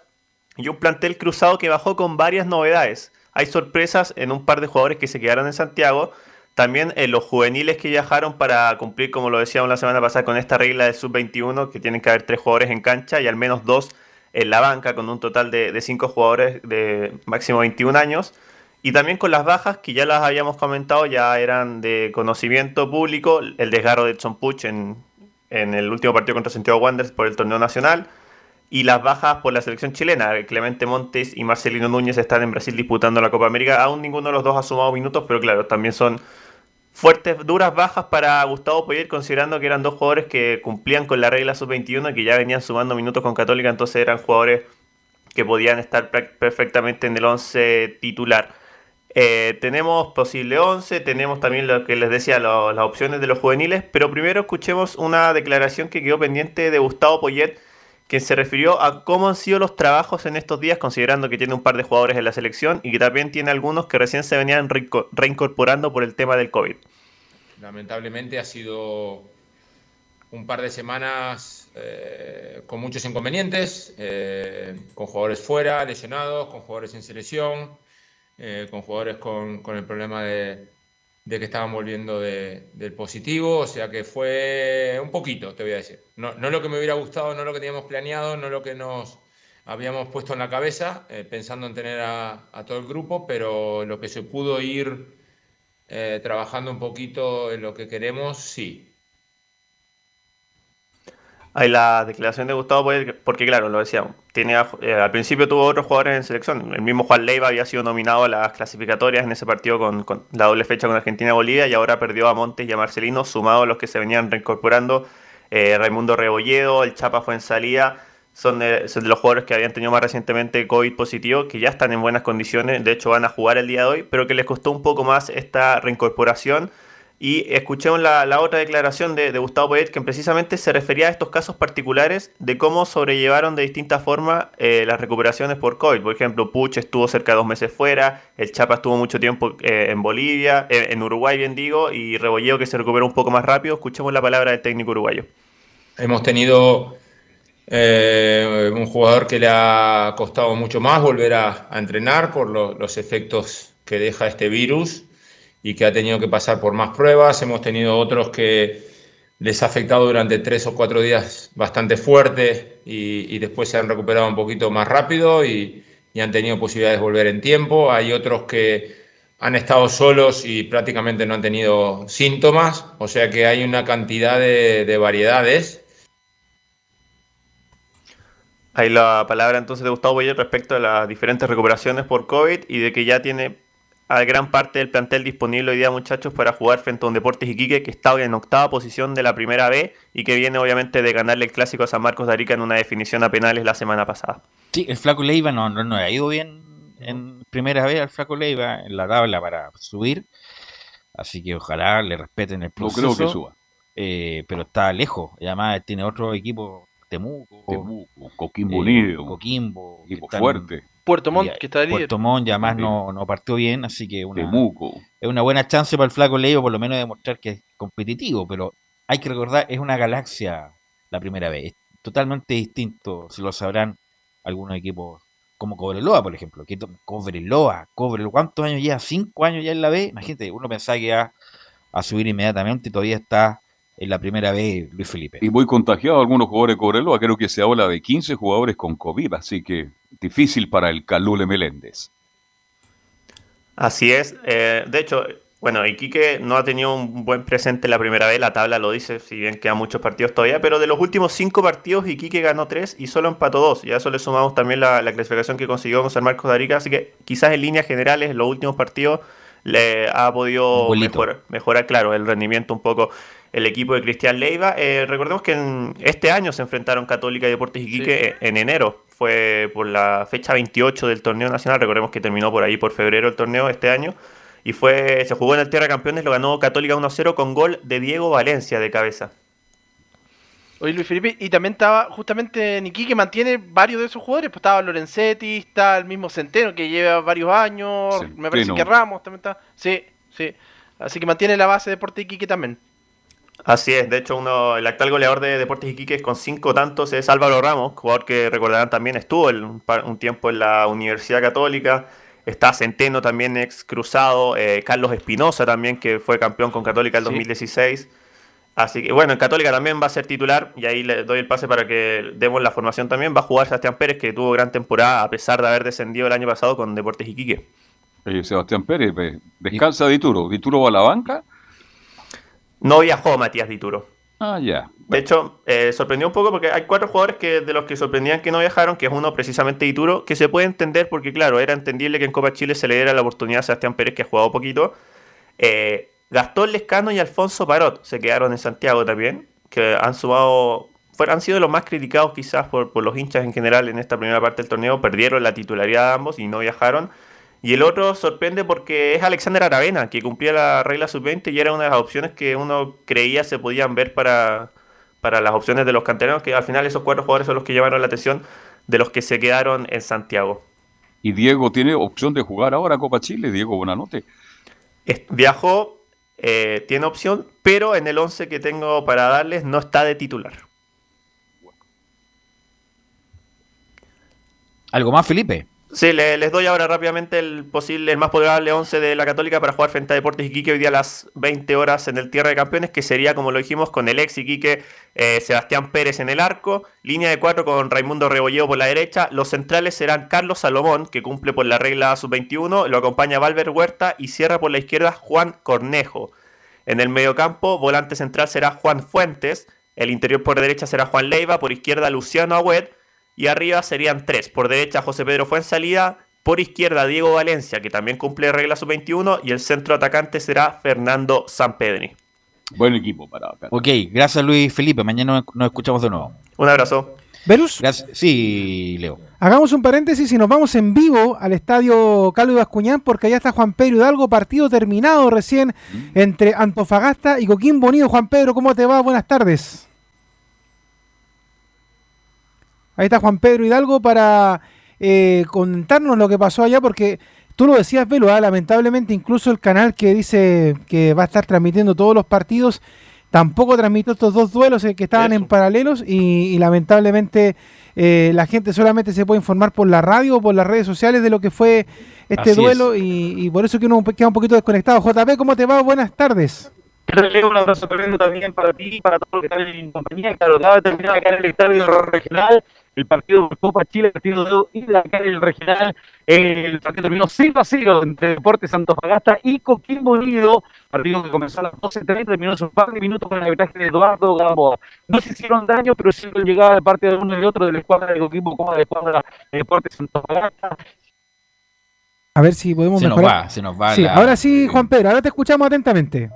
Y un plantel cruzado que bajó con varias novedades. Hay sorpresas en un par de jugadores que se quedaron en Santiago También eh, los juveniles que viajaron para cumplir, como lo decíamos la semana pasada, con esta regla de sub-21, que tienen que haber tres jugadores en cancha y al menos dos en la banca, con un total de, de cinco jugadores de máximo 21 años. Y también con las bajas, que ya las habíamos comentado, ya eran de conocimiento público, el desgarro de Edson Puch en, en el último partido contra Santiago Wanderers por el torneo nacional, y las bajas por la selección chilena. Clemente Montes y Marcelino Núñez están en Brasil disputando la Copa América. Aún ninguno de los dos ha sumado minutos, pero claro, también son fuertes, duras bajas para Gustavo Poyet, considerando que eran dos jugadores que cumplían con la regla sub-21 y que ya venían sumando minutos con Católica, entonces eran jugadores que podían estar perfectamente en el 11 titular. Eh, tenemos posible 11, tenemos también lo que les decía, las opciones de los juveniles, pero primero escuchemos una declaración que quedó pendiente de Gustavo Poyet, que se refirió a cómo han sido los trabajos en estos días, considerando que tiene un par de jugadores en la selección y que también tiene algunos que recién se venían reincorporando por el tema del COVID. Lamentablemente ha sido un par de semanas eh, con muchos inconvenientes, eh, con jugadores fuera, lesionados, con jugadores en selección, eh, con jugadores con el problema de, de que estaban volviendo del positivo, o sea que fue un poquito, te voy a decir. No, no lo que me hubiera gustado, no lo que teníamos planeado, no lo que nos habíamos puesto en la cabeza, eh, pensando en tener a, todo el grupo, pero lo que se pudo ir eh, trabajando un poquito en lo que queremos, sí. Hay la declaración de Gustavo porque claro, lo decíamos, tiene, eh, al principio tuvo otros jugadores en selección. El mismo Juan Leiva había sido nominado a las clasificatorias en ese partido con, la doble fecha con Argentina-Bolivia y ahora perdió a Montes y a Marcelino, sumado a los que se venían reincorporando. Eh, Raimundo Rebolledo, el Chapa fue en salida. Son son de, los jugadores que habían tenido más recientemente COVID positivo, que ya están en buenas condiciones, de hecho van a jugar el día de hoy, pero que les costó un poco más esta reincorporación y escuchemos la, la otra declaración de, Gustavo Poet, que precisamente se refería a estos casos particulares de cómo sobrellevaron de distinta forma eh, las recuperaciones por COVID. Por ejemplo, Puch estuvo cerca de dos meses fuera, el Chapa estuvo mucho tiempo eh, en Bolivia, eh, en Uruguay, bien digo, y Rebolleo que se recuperó un poco más rápido. Escuchemos la palabra del técnico uruguayo. Hemos tenido un jugador que le ha costado mucho más volver a, entrenar por los efectos que deja este virus y que ha tenido que pasar por más pruebas. Hemos tenido otros que les ha afectado durante tres o cuatro días bastante fuerte y, después se han recuperado un poquito más rápido y, han tenido posibilidades de volver en tiempo. Hay otros que han estado solos y prácticamente no han tenido síntomas, o sea que hay una cantidad de, variedades. Hay la palabra entonces de Gustavo Boyer respecto a las diferentes recuperaciones por COVID y de que ya tiene a gran parte del plantel disponible hoy día, muchachos, para jugar frente a un Deportes Iquique que está en octava posición de la primera B y que viene obviamente de ganarle el clásico a San Marcos de Arica en una definición a penales la semana pasada. Sí, el Flaco Leiva no, no, ha ido bien en primera B al Flaco Leiva en la tabla para subir, así que ojalá le respeten el proceso. No creo que suba. Eh, pero está lejos, y además tiene otro equipo, Temuco, Temuco Coquimbo Unido, Coquimbo, equipo fuerte. Puerto Montt, que está líder. Puerto Montt ya más no, no, partió bien, así que una, es una buena chance para el flaco Leo, por lo menos de demostrar que es competitivo, pero hay que recordar, es una galaxia la primera vez, es totalmente distinto, si lo sabrán algunos equipos como Cobreloa, por ejemplo, que Cobreloa, Cobreloa, ¿cuántos años ya? ¿Cinco años ya en la B? Imagínate, uno pensaba que iba a subir inmediatamente y todavía está en la primera vez Luis Felipe. Y muy contagiado algunos jugadores de Cobreloa, creo que se habla de 15 jugadores con COVID, así que difícil para el Calule Meléndez. Así es, eh, de hecho, bueno, Iquique no ha tenido un buen presente en la primera vez, la tabla lo dice, si bien quedan muchos partidos todavía, pero de los últimos cinco partidos Iquique ganó tres y solo empató dos, y a eso le sumamos también la, clasificación que consiguió con San Marcos de Arica, así que quizás en líneas generales en los últimos partidos le ha podido mejorar, claro, el rendimiento un poco el equipo de Cristian Leiva. Eh, recordemos que en este año se enfrentaron Católica y Deportes Iquique en enero. Fue por la fecha 28 del torneo nacional. Recordemos que terminó por ahí por febrero el torneo este año. Y fue se jugó en el Tierra Campeones, lo ganó Católica 1-0 con gol de Diego Valencia de cabeza. Oye, Luis Felipe, y también estaba justamente Niki que mantiene varios de esos jugadores. Pues estaba Lorenzetti, está el mismo Centeno que lleva varios años. Me parece que Ramos también está. Sí, sí. Así que mantiene la base de Deportes Iquique también. Así es, de hecho uno, el actual goleador de Deportes Iquique con cinco tantos es Álvaro Ramos, jugador que recordarán también estuvo un, tiempo en la Universidad Católica, Está Centeno también ex cruzado, eh, Carlos Espinosa también que fue campeón con Católica el 2016. Así que bueno, en Católica también va a ser titular y ahí le doy el pase para que demos la formación también. Va a jugar Sebastián Pérez que tuvo gran temporada a pesar de haber descendido el año pasado con Deportes Iquique. Eh, Sebastián Pérez, pues, descansa Dituro. ¿Dituro va a la banca? No viajó Matías Dituro. Ah, ya. De hecho, eh, sorprendió un poco porque hay cuatro jugadores que de los que sorprendían que no viajaron, que es uno precisamente Dituro, que se puede entender porque, claro, era entendible que en Copa Chile se le diera la oportunidad a Sebastián Pérez, que ha jugado poquito. Eh, Gastón Lescano y Alfonso Parot se quedaron en Santiago también, que han sumado, han sido los más criticados quizás por, por los hinchas en general en esta primera parte del torneo, perdieron la titularidad de ambos y no viajaron. Y el otro sorprende porque es Alexander Aravena, que cumplía la regla sub-20 y era una de las opciones que uno creía se podían ver para, para las opciones de los canteranos, que al final esos cuatro jugadores son los que llevaron la atención de los que se quedaron en Santiago. Y Diego tiene opción de jugar ahora Copa Chile, Diego Bonanote. Viajó, eh, tiene opción, pero en el 11 que tengo para darles no está de titular. ¿Algo más, Felipe? Sí, les doy ahora rápidamente el posible, el más probable 11 de la Católica para jugar frente a Deportes Iquique hoy día a las 20 horas en el Tierra de Campeones, que sería, como lo dijimos, con el ex Iquique eh, Sebastián Pérez en el arco, línea de cuatro con Raimundo Rebolleo por la derecha, los centrales serán Carlos Salomón, que cumple por la regla sub-21, lo acompaña Valver Huerta y cierra por la izquierda Juan Cornejo. En el mediocampo, volante central será Juan Fuentes, el interior por derecha será Juan Leiva, por izquierda Luciano Agüed, y arriba serían tres. Por derecha José Pedro Fuensalida, por izquierda Diego Valencia, que también cumple regla sub-21, y el centro atacante será Fernando Sampedri. Buen equipo para acá. Ok, gracias Luis Felipe, mañana nos escuchamos de nuevo. Un abrazo. ¿Verus? Sí, Leo. Hagamos un paréntesis y nos vamos en vivo al estadio Carlos Bascuñán porque allá está Juan Pedro Hidalgo, partido terminado recién entre Antofagasta y Coquimbo Unido. Juan Pedro, ¿cómo te va? Buenas tardes. Ahí está Juan Pedro Hidalgo para eh, contarnos lo que pasó allá, porque tú lo decías, Velo, ¿ah? lamentablemente incluso el canal que dice que va a estar transmitiendo todos los partidos tampoco transmitió estos dos duelos eh, que estaban en paralelos y, lamentablemente eh, la gente solamente se puede informar por la radio o por las redes sociales de lo que fue este duelo y, por eso que uno queda un poquito desconectado. JP, ¿cómo te va? Buenas tardes. Un abrazo tremendo también para ti y para todos los que están en compañía. Claro, acaba de terminar acá en el estadio regional el partido de Copa Chile, el partido de ida acá en el regional. El partido terminó 0 a 0 entre Deportes Antofagasta y Coquimbo Unido. Partido que comenzó a las 12.30, terminó en un par de minutos con el arbitraje de Eduardo Gamboa. No se hicieron daño, pero sí llegaba de parte de uno y otro de la escuadra de Coquimbo como de la escuadra de Deportes Antofagasta. A ver si podemos se mejorar. Nos va, se nos va sí, ahora sí, Juan Pedro, ahora te escuchamos atentamente.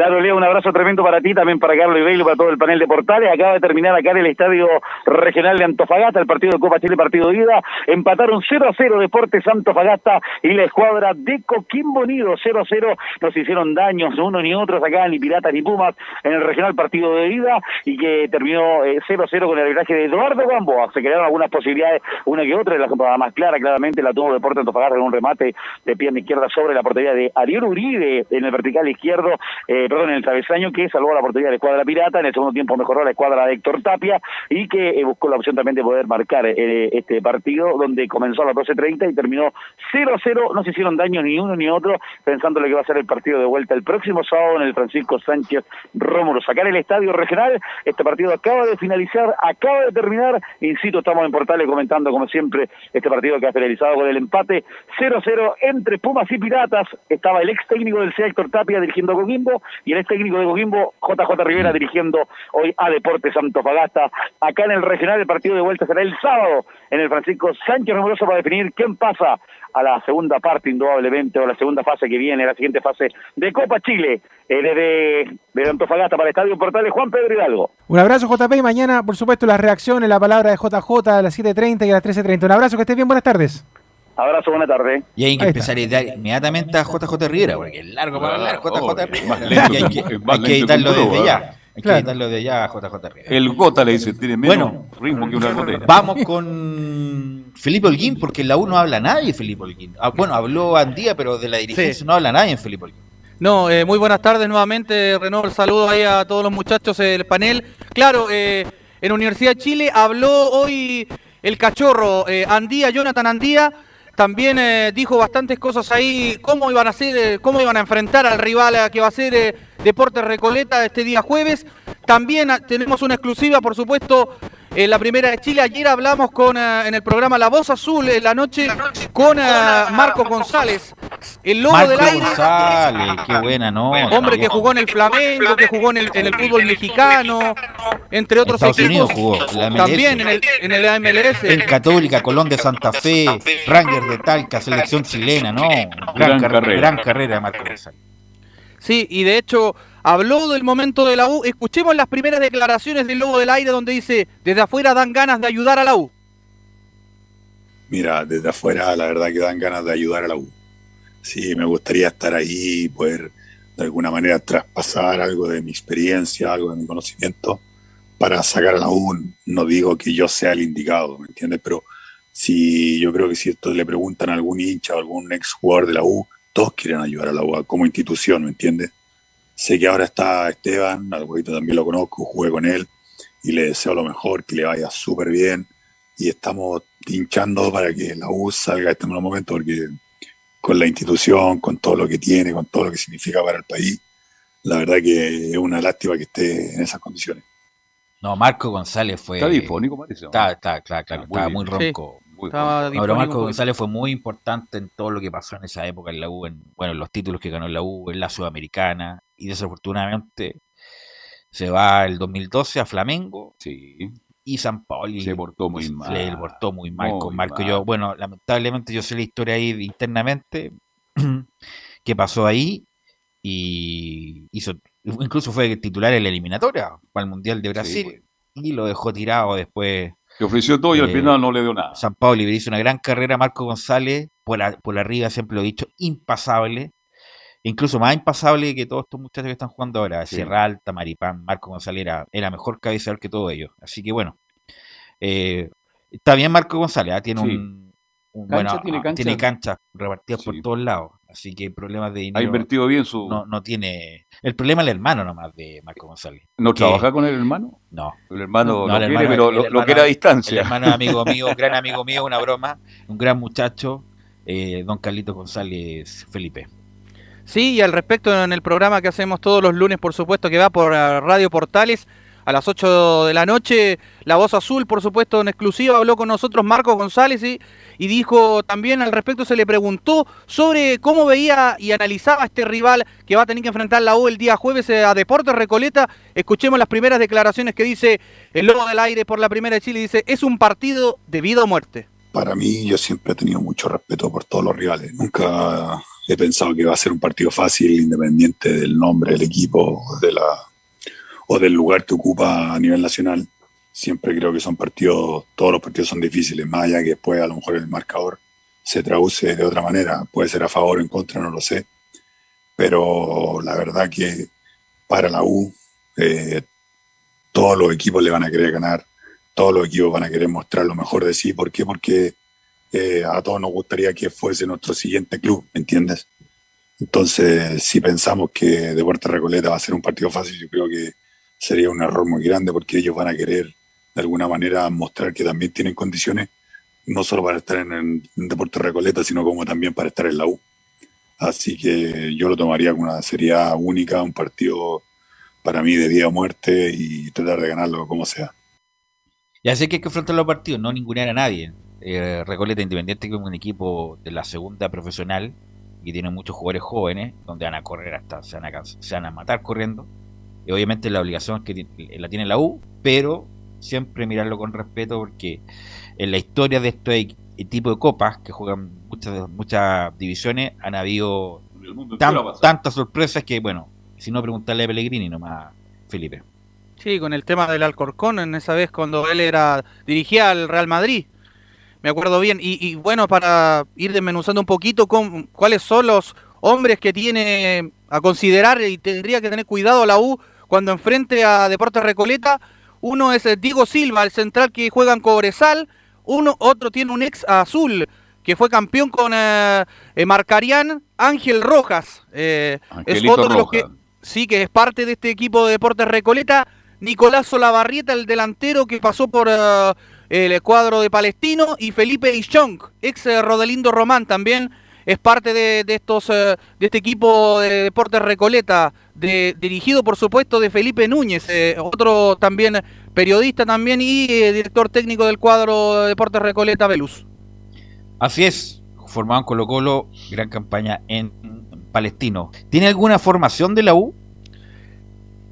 Claro, Leo, un abrazo tremendo para ti, también para Carlos y para todo el panel de portales. Acaba de terminar acá en el Estadio Regional de Antofagasta, el partido de Copa Chile, partido de ida. Empataron 0 a 0 Deportes Antofagasta y la escuadra de Coquimbo Unido 0 a 0. No se hicieron daños uno ni otros acá, ni Piratas ni Pumas, en el Regional partido de ida y que terminó 0 a 0 con el arbitraje de Eduardo Gamboa. Se crearon algunas posibilidades, una que otra, la más clara, claramente la tuvo Deportes Antofagasta en un remate de pierna izquierda sobre la portería de Ariel Uribe en el vertical izquierdo. Eh, perdón, en el travesaño, que salvó la portería de la escuadra pirata, en el segundo tiempo mejoró la escuadra de Héctor Tapia y que eh, buscó la opción también de poder marcar eh, este partido, donde comenzó a las 12.30 y terminó 0-0, no se hicieron daño ni uno ni otro, pensando lo que va a ser el partido de vuelta el próximo sábado en el Francisco Sánchez Rómulo. Sacar el estadio regional, este partido acaba de finalizar, acaba de terminar, insisto, estamos en Portales comentando como siempre este partido que ha finalizado con el empate 0-0 entre Pumas y Piratas, estaba el ex técnico del CEA Héctor Tapia dirigiendo a Coquimbo y el ex técnico de Coquimbo, JJ Rivera, dirigiendo hoy a Deportes Antofagasta. Acá en el regional, el partido de vuelta será el sábado en el Francisco Sánchez Romoroso para definir quién pasa a la segunda parte, indudablemente, o la segunda fase que viene, la siguiente fase de Copa Chile, eh, desde, de Antofagasta para el Estadio Portales, Juan Pedro Hidalgo. Un abrazo, JP, y mañana, por supuesto, las reacciones, la palabra de JJ a las 7.30 y a las 13.30. Un abrazo, que estés bien, buenas tardes. Abrazo, buena tarde. Y hay que empezar a editar inmediatamente a JJ Rivera, porque es largo para hablar JJ y hay que, hay que editarlo desde ya. Hay que editarlo de ya a JJ Rivera. El Gota le dice, tiene menos bueno, ritmo que una gotera. Vamos con Felipe Holguín, porque en la U no habla nadie Felipe Holguín. Ah, bueno, habló Andía, pero de la dirigencia sí. no habla nadie en Felipe Holguín. No, eh, muy buenas tardes nuevamente. Renovo el saludo ahí a todos los muchachos del panel. Claro, eh, en Universidad de Chile habló hoy el cachorro eh, Andía, Jonathan Andía también eh, dijo bastantes cosas ahí, cómo iban a eh, cómo iban a enfrentar al rival eh, que va a ser Deportes Recoleta este día jueves. También ah, tenemos una exclusiva, por supuesto, en la primera de Chile. Ayer hablamos con en el programa La Voz Azul en la noche con Marco González, el lobo del aire. González, qué buena no. Hombre que jugó en el Flamengo, que jugó en el, en el fútbol mexicano, entre otros Estados equipos. Unidos jugó, la MLS. También en el, en el MLS. En Católica, Colón de Santa Fe, Rangers de Talca, selección chilena, ¿no? Gran, Gran carrera. carrera. Gran carrera de Marco González. Sí, y de hecho habló del momento de la U. Escuchemos las primeras declaraciones del Lobo del Aire donde dice, desde afuera dan ganas de ayudar a la U. Mira, desde afuera la verdad que dan ganas de ayudar a la U. Sí, me gustaría estar ahí y poder de alguna manera traspasar algo de mi experiencia, algo de mi conocimiento para sacar a la U. No digo que yo sea el indicado, ¿me entiendes? Pero si yo creo que si esto le preguntan a algún hincha o algún ex jugador de la U, todos quieren ayudar a la U como institución, ¿me entiendes? Sé que ahora está Esteban, al huevito también lo conozco, jugué con él y le deseo lo mejor, que le vaya súper bien y estamos hinchando para que la U salga de este mal momento porque con la institución, con todo lo que tiene, con todo lo que significa para el país, la verdad que es una lástima que esté en esas condiciones. No, Marco González fue. Está difónico, parece. Está, está, claro, claro, Muy estaba muy ronco. Sí, estaba difónico Marco González fue muy importante en todo lo que pasó en esa época en la U, en, bueno, en los títulos que ganó la U, en la Sudamericana, y desafortunadamente se va el 2012 a Flamengo Sí. y San Pauli Se portó muy se mal. le portó muy mal Muy con Marco. mal. Yo, bueno, lamentablemente yo sé la historia ahí internamente que pasó ahí y hizo, incluso fue titular en la eliminatoria para el Mundial de Brasil pues. y lo dejó tirado después. Le ofreció todo y al Eh, final no le dio nada. San le hizo una gran carrera a Marco González, por, la- por arriba siempre lo he dicho, impasable, incluso más impasable que todos estos muchachos que están jugando ahora, Sí. Sierra Alta, Maripán, Marco González era, era mejor cabeceador que todos ellos. Así que bueno, eh, está bien Marco González, ah, tiene Sí. un, un- Cancha, bueno, tiene ah, cancha. tiene canchas repartidas por todos lados, así que problemas de Ha dinero invertido bien su. no, no tiene. El problema es el hermano nomás de Marco González. ¿No que- trabaja con el hermano? No. El hermano No, lo el quiere, hermano- pero el lo, lo hermano- quiere a El distancia. hermano es amigo mío, gran amigo mío, una broma, un gran muchacho, eh, don Carlito González Felipe. Sí, y al respecto en el programa que hacemos todos los lunes, por supuesto, que va por eh, Radio Portales a las 8 de la noche, La Voz Azul, por supuesto, en exclusiva, habló con nosotros Marcos González y, y dijo también al respecto, se le preguntó sobre cómo veía y analizaba este rival que va a tener que enfrentar la U el día jueves eh, a Deportes Recoleta. Escuchemos las primeras declaraciones que dice el Lobo del Aire por la primera de Chile, dice, es un partido de vida o muerte. Para mí, yo siempre he tenido mucho respeto por todos los rivales. Nunca he pensado que va a ser un partido fácil, independiente del nombre del equipo de la, o del lugar que ocupa a nivel nacional. Siempre creo que son partidos, todos los partidos son difíciles, más allá que después a lo mejor el marcador se traduce de otra manera. Puede ser a favor o en contra, no lo sé. Pero la verdad que para la U, eh, todos los equipos le van a querer ganar todos los equipos van a querer mostrar lo mejor de sí. ¿Por qué? Porque eh, a todos nos gustaría que fuese nuestro siguiente club, ¿me entiendes? Entonces, si pensamos que Deportes Recoleta va a ser un partido fácil, yo creo que sería un error muy grande porque ellos van a querer de alguna manera mostrar que también tienen condiciones, no solo para estar en, en Deportes Recoleta, sino como también para estar en la U. Así que yo lo tomaría con una seriedad única, un partido para mí de vida o muerte y tratar de ganarlo como sea. Ya sé que hay que enfrentar los partidos, no ningunear a nadie. Eh, Recoleta Independiente que es un equipo de la segunda profesional y tiene muchos jugadores jóvenes donde van a correr hasta se van a, se van a matar corriendo. Y obviamente la obligación que ti- la tiene la U, pero siempre mirarlo con respeto porque en la historia de este tipo de copas que juegan muchas muchas divisiones han habido tan- tantas sorpresas que bueno, si no preguntarle a Pellegrini nomás, Felipe. Sí, con el tema del Alcorcón, en esa vez cuando él era dirigía al Real Madrid. Me acuerdo bien. Y, y bueno, para ir desmenuzando un poquito con, cuáles son los hombres que tiene a considerar y tendría que tener cuidado la U cuando enfrente a Deportes Recoleta. Uno es eh, Diego Silva, el central que juega en Cobresal. Uno, otro tiene un ex azul que fue campeón con eh, eh, Marcarián, Ángel Rojas. eh, es otro de los que sí que es parte de este equipo de Deportes Recoleta. Nicolás Solabarrieta, el delantero que pasó por eh, el cuadro de Palestino, y Felipe Ichong, ex Rodelindo Román también, es parte de, estos de este equipo de Deportes Recoleta, dirigido por supuesto de Felipe Núñez, otro también periodista también y director técnico del cuadro de Deportes Recoleta Velus. Así es, formado en Colo Colo, gran campaña en Palestino. ¿Tiene alguna formación de la U?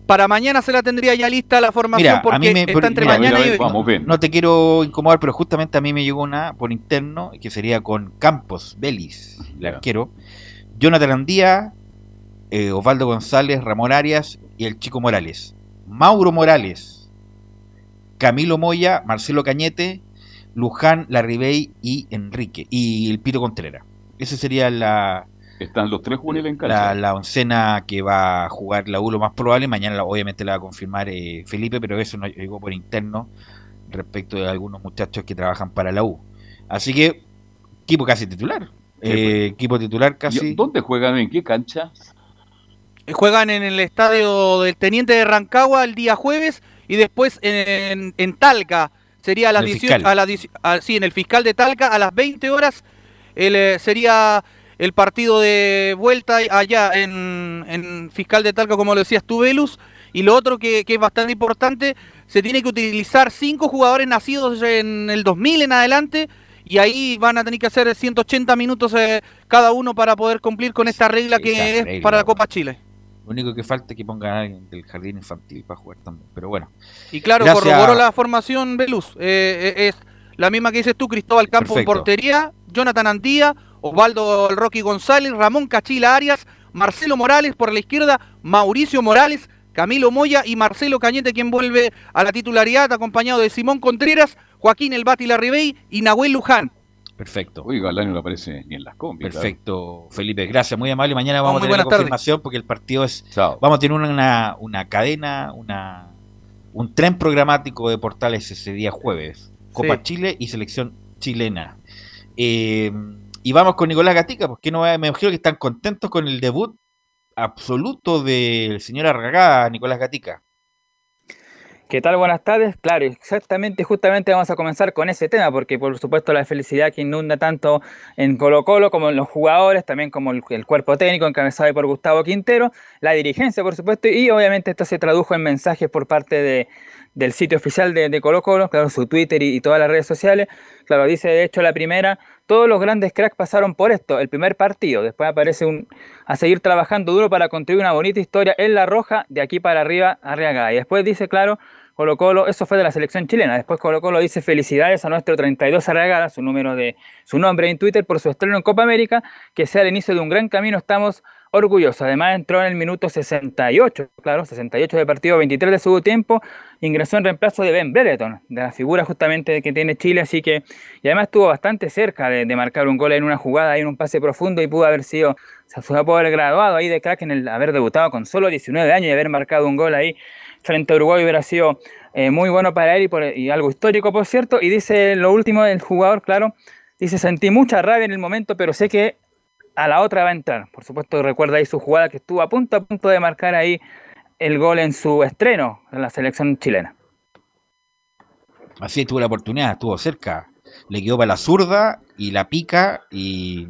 Para mañana se la tendría ya lista la formación porque está entre mañana y vamos, No te quiero incomodar, pero justamente a mí me llegó una por interno que sería con Campos, Belis, el arquero, Jonathan Andía, eh, Osvaldo González, Ramón Arias y el Chico Morales. Mauro Morales, Camilo Moya, Marcelo Cañete, Luján, Larribey y Enrique. Y el Pito Contreras. Esa sería la, están los tres juveniles en cancha. La, la, oncena que va a jugar la U lo más probable, mañana obviamente la va a confirmar eh, Felipe, pero eso no llegó por interno respecto de algunos muchachos que trabajan para la U. Así que, equipo casi titular. Eh, equipo titular casi. ¿Dónde juegan? ¿En qué cancha? Eh, juegan en el estadio del Teniente de Rancagua el día jueves y después en, Talca. Sería a las 18, a la, sí, en el fiscal de Talca a las 20 horas. El, sería el partido de vuelta allá en, Fiscal de Talca, como lo decías tú, Velus. Y lo otro que, es bastante importante, se tiene que utilizar cinco jugadores nacidos en el 2000 en adelante. Y ahí van a tener que hacer 180 minutos eh, cada uno para poder cumplir con esta regla que es para la Copa Chile. Lo único que falta es que pongan a alguien del jardín infantil para jugar también. Pero bueno. Y claro, corroboró la formación Velus. Eh, eh, es la misma que dices tú, Cristóbal Campos en portería, Jonathan Antía, Osvaldo Rocky González, Ramón Cachila Arias, Marcelo Morales por la izquierda, Mauricio Morales, Camilo Moya y Marcelo Cañete, quien vuelve a la titularidad, acompañado de Simón Contreras, Joaquín El Bati Larribey y Nahuel Luján. Perfecto. Uy, Galán no aparece ni en las combis. Perfecto, Felipe. Gracias, muy amable. Mañana vamos a tener la confirmación porque el partido es. Vamos a tener una, una cadena, una un tren programático de portales ese día jueves. Copa Chile y selección chilena. Eh, y vamos con Nicolás Gatica, porque no me imagino que están contentos con el debut absoluto del señor Arragá, Nicolás Gatica. ¿Qué tal? Buenas tardes. Claro, exactamente, justamente vamos a comenzar con ese tema, porque por supuesto la felicidad que inunda tanto en Colo Colo como en los jugadores, también como el, cuerpo técnico encabezado por Gustavo Quintero, la dirigencia por supuesto, y obviamente esto se tradujo en mensajes por parte de, del sitio oficial de, Colo Colo, claro, su Twitter y, todas las redes sociales. Claro, dice de hecho la primera, todos los grandes cracks pasaron por esto, el primer partido. Después aparece un, a seguir trabajando duro para construir una bonita historia en la roja, de aquí para arriba, Arriaga. Y después dice, claro, Colo Colo, eso fue de la selección chilena. Después Colo Colo dice felicidades a nuestro 32 Arriagada, su número de su nombre en Twitter por su estreno en Copa América, que sea el inicio de un gran camino. Estamos orgulloso. Además entró en el minuto 68, claro, 68 de partido, 23 de segundo tiempo, ingresó en reemplazo de Ben Brereton, de la figura justamente que tiene Chile, así que, y además estuvo bastante cerca de, marcar un gol en una jugada, en un pase profundo y pudo haber sido, se pudo haber graduado ahí de crack en el haber debutado con solo 19 años y haber marcado un gol ahí frente a Uruguay hubiera sido eh, muy bueno para él y, algo histórico, por cierto, y dice lo último del jugador, claro, dice, sentí mucha rabia en el momento, pero sé que a la otra va a entrar. Por supuesto, recuerda ahí su jugada que estuvo a punto a punto de marcar ahí el gol en su estreno en la selección chilena. Así tuvo la oportunidad, estuvo cerca. Le quedó para la zurda y la pica y,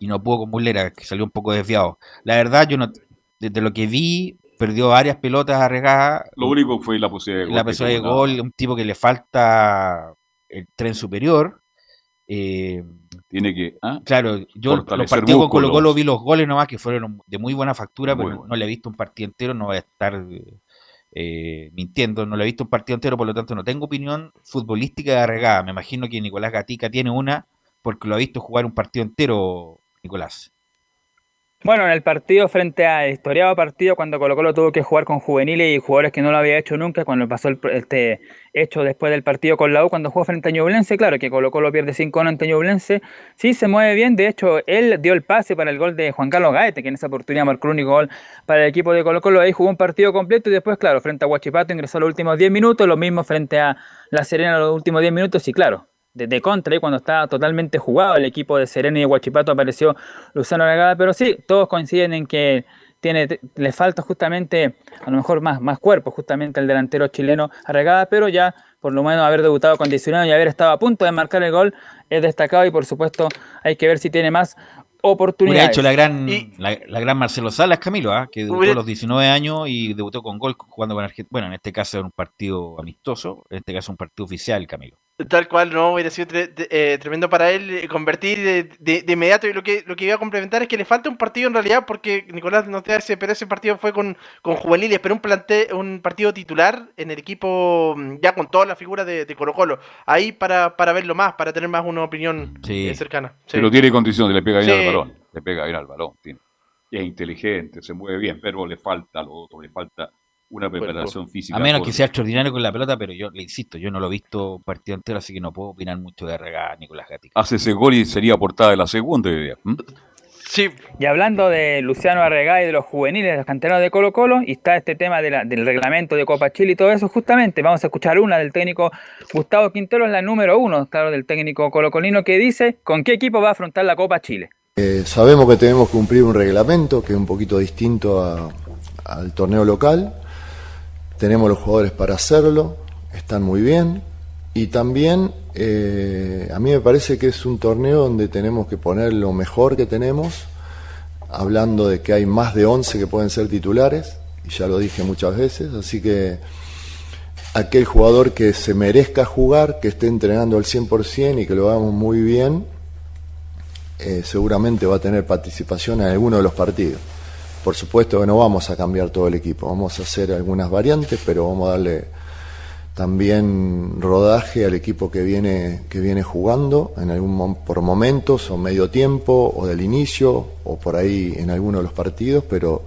no pudo con Bullera, que salió un poco desviado. La verdad, yo no, desde lo que vi, perdió varias pelotas arriesgadas. Lo único fue la posibilidad de gol. La posibilidad de gol, un tipo que le falta el tren superior. Eh, tiene que. ¿ah? Claro, yo los partidos con Colo Colo vi los goles nomás que fueron de muy buena factura, pero no le he visto un partido entero, no voy a estar eh, mintiendo, no le he visto un partido entero, por lo tanto no tengo opinión futbolística de arregada. Me imagino que Nicolás Gatica tiene una, porque lo ha visto jugar un partido entero, Nicolás. Bueno, en el partido frente al historiado partido, cuando Colo Colo tuvo que jugar con juveniles y jugadores que no lo había hecho nunca, cuando pasó el, este hecho después del partido con la U, cuando jugó frente a Ñublense, claro que Colo Colo pierde 5-1 ante Ñublense, sí se mueve bien, de hecho él dio el pase para el gol de Juan Carlos Gaete, que en esa oportunidad marcó el único gol para el equipo de Colo Colo, ahí jugó un partido completo y después, claro, frente a Huachipato ingresó los últimos 10 minutos, lo mismo frente a La Serena los últimos 10 minutos y claro, de, contra y cuando estaba totalmente jugado el equipo de Serena y de Huachipato apareció Luzano Aragada, pero sí, todos coinciden en que tiene, le falta justamente, a lo mejor más, más cuerpo, justamente el delantero chileno Arregada, pero ya por lo menos haber debutado condicionado y haber estado a punto de marcar el gol es destacado y por supuesto hay que ver si tiene más oportunidades. ha hecho la gran, la, gran Marcelo Salas, Camilo, ¿ah? que debutó a los 19 años y debutó con gol jugando con Argentina. Bueno, en este caso era un partido amistoso, en este caso un partido oficial, Camilo. Tal cual, no, hubiera sido eh, tremendo para él eh, convertir de, de, inmediato. Y lo que, lo que iba a complementar es que le falta un partido en realidad, porque Nicolás no te hace, pero ese partido fue con, con juveniles, pero un, plante, un partido titular en el equipo, mm, ya con todas las figuras de, Colo Colo. Ahí para, para verlo más, para tener más una opinión eh, cercana. Pero tiene condición, le pega bien al balón. Le pega bien al balón. Tiene. Es inteligente, se mueve bien, pero le falta lo otro, le falta una preparación física. A menos que sea extraordinario con la pelota, pero yo le insisto, yo no lo he visto partido entero, así que no puedo opinar mucho de Rega Nicolás Gatica. Hace ese gol y sería portada de la segunda idea. Sí. Y hablando de Luciano Arregá y de los juveniles, de los canteranos de Colo Colo, y está este tema del reglamento de Copa Chile y todo eso, justamente vamos a escuchar una del técnico Gustavo Quintero, es la número uno, claro, del técnico colocolino, que dice con qué equipo va a afrontar la Copa Chile. Eh, sabemos que tenemos que cumplir un reglamento que es un poquito distinto al torneo local tenemos los jugadores para hacerlo, están muy bien. Y también eh, a mí me parece que es un torneo donde tenemos que poner lo mejor que tenemos, hablando de que hay más de 11 que pueden ser titulares, y ya lo dije muchas veces, así que aquel jugador que se merezca jugar, que esté entrenando al 100% y que lo hagamos muy bien, eh, seguramente va a tener participación en alguno de los partidos. Por supuesto que no vamos a cambiar todo el equipo, vamos a hacer algunas variantes, pero vamos a darle también rodaje al equipo que viene, que viene jugando en algún por momentos o medio tiempo o del inicio o por ahí en alguno de los partidos, pero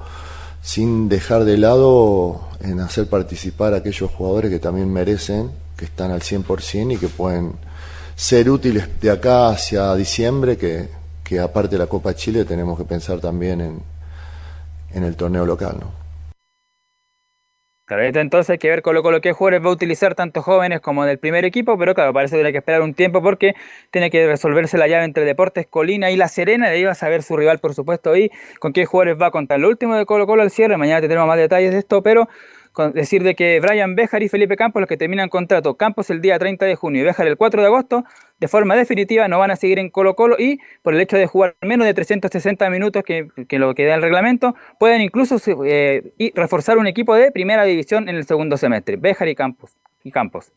sin dejar de lado en hacer participar a aquellos jugadores que también merecen, que están al 100% y que pueden ser útiles de acá hacia diciembre, que, que aparte de la Copa Chile tenemos que pensar también en, en el torneo local. ¿no? Claro, entonces hay que ver Colo Colo qué jugadores va a utilizar tanto jóvenes como del primer equipo, pero claro, parece que tiene que esperar un tiempo porque tiene que resolverse la llave entre Deportes Colina y La Serena, de ahí va a saber su rival, por supuesto, y con qué jugadores va a contar. Lo último de Colo Colo al cierre, mañana tendremos más detalles de esto, pero decir de que Brian Bejar y Felipe Campos, los que terminan contrato, Campos el día 30 de junio y Bejar el 4 de agosto, de forma definitiva no van a seguir en Colo Colo y por el hecho de jugar menos de 360 minutos que, lo que da el reglamento, pueden incluso eh, reforzar un equipo de primera división en el segundo semestre, Bejar y Campos. Y Campos.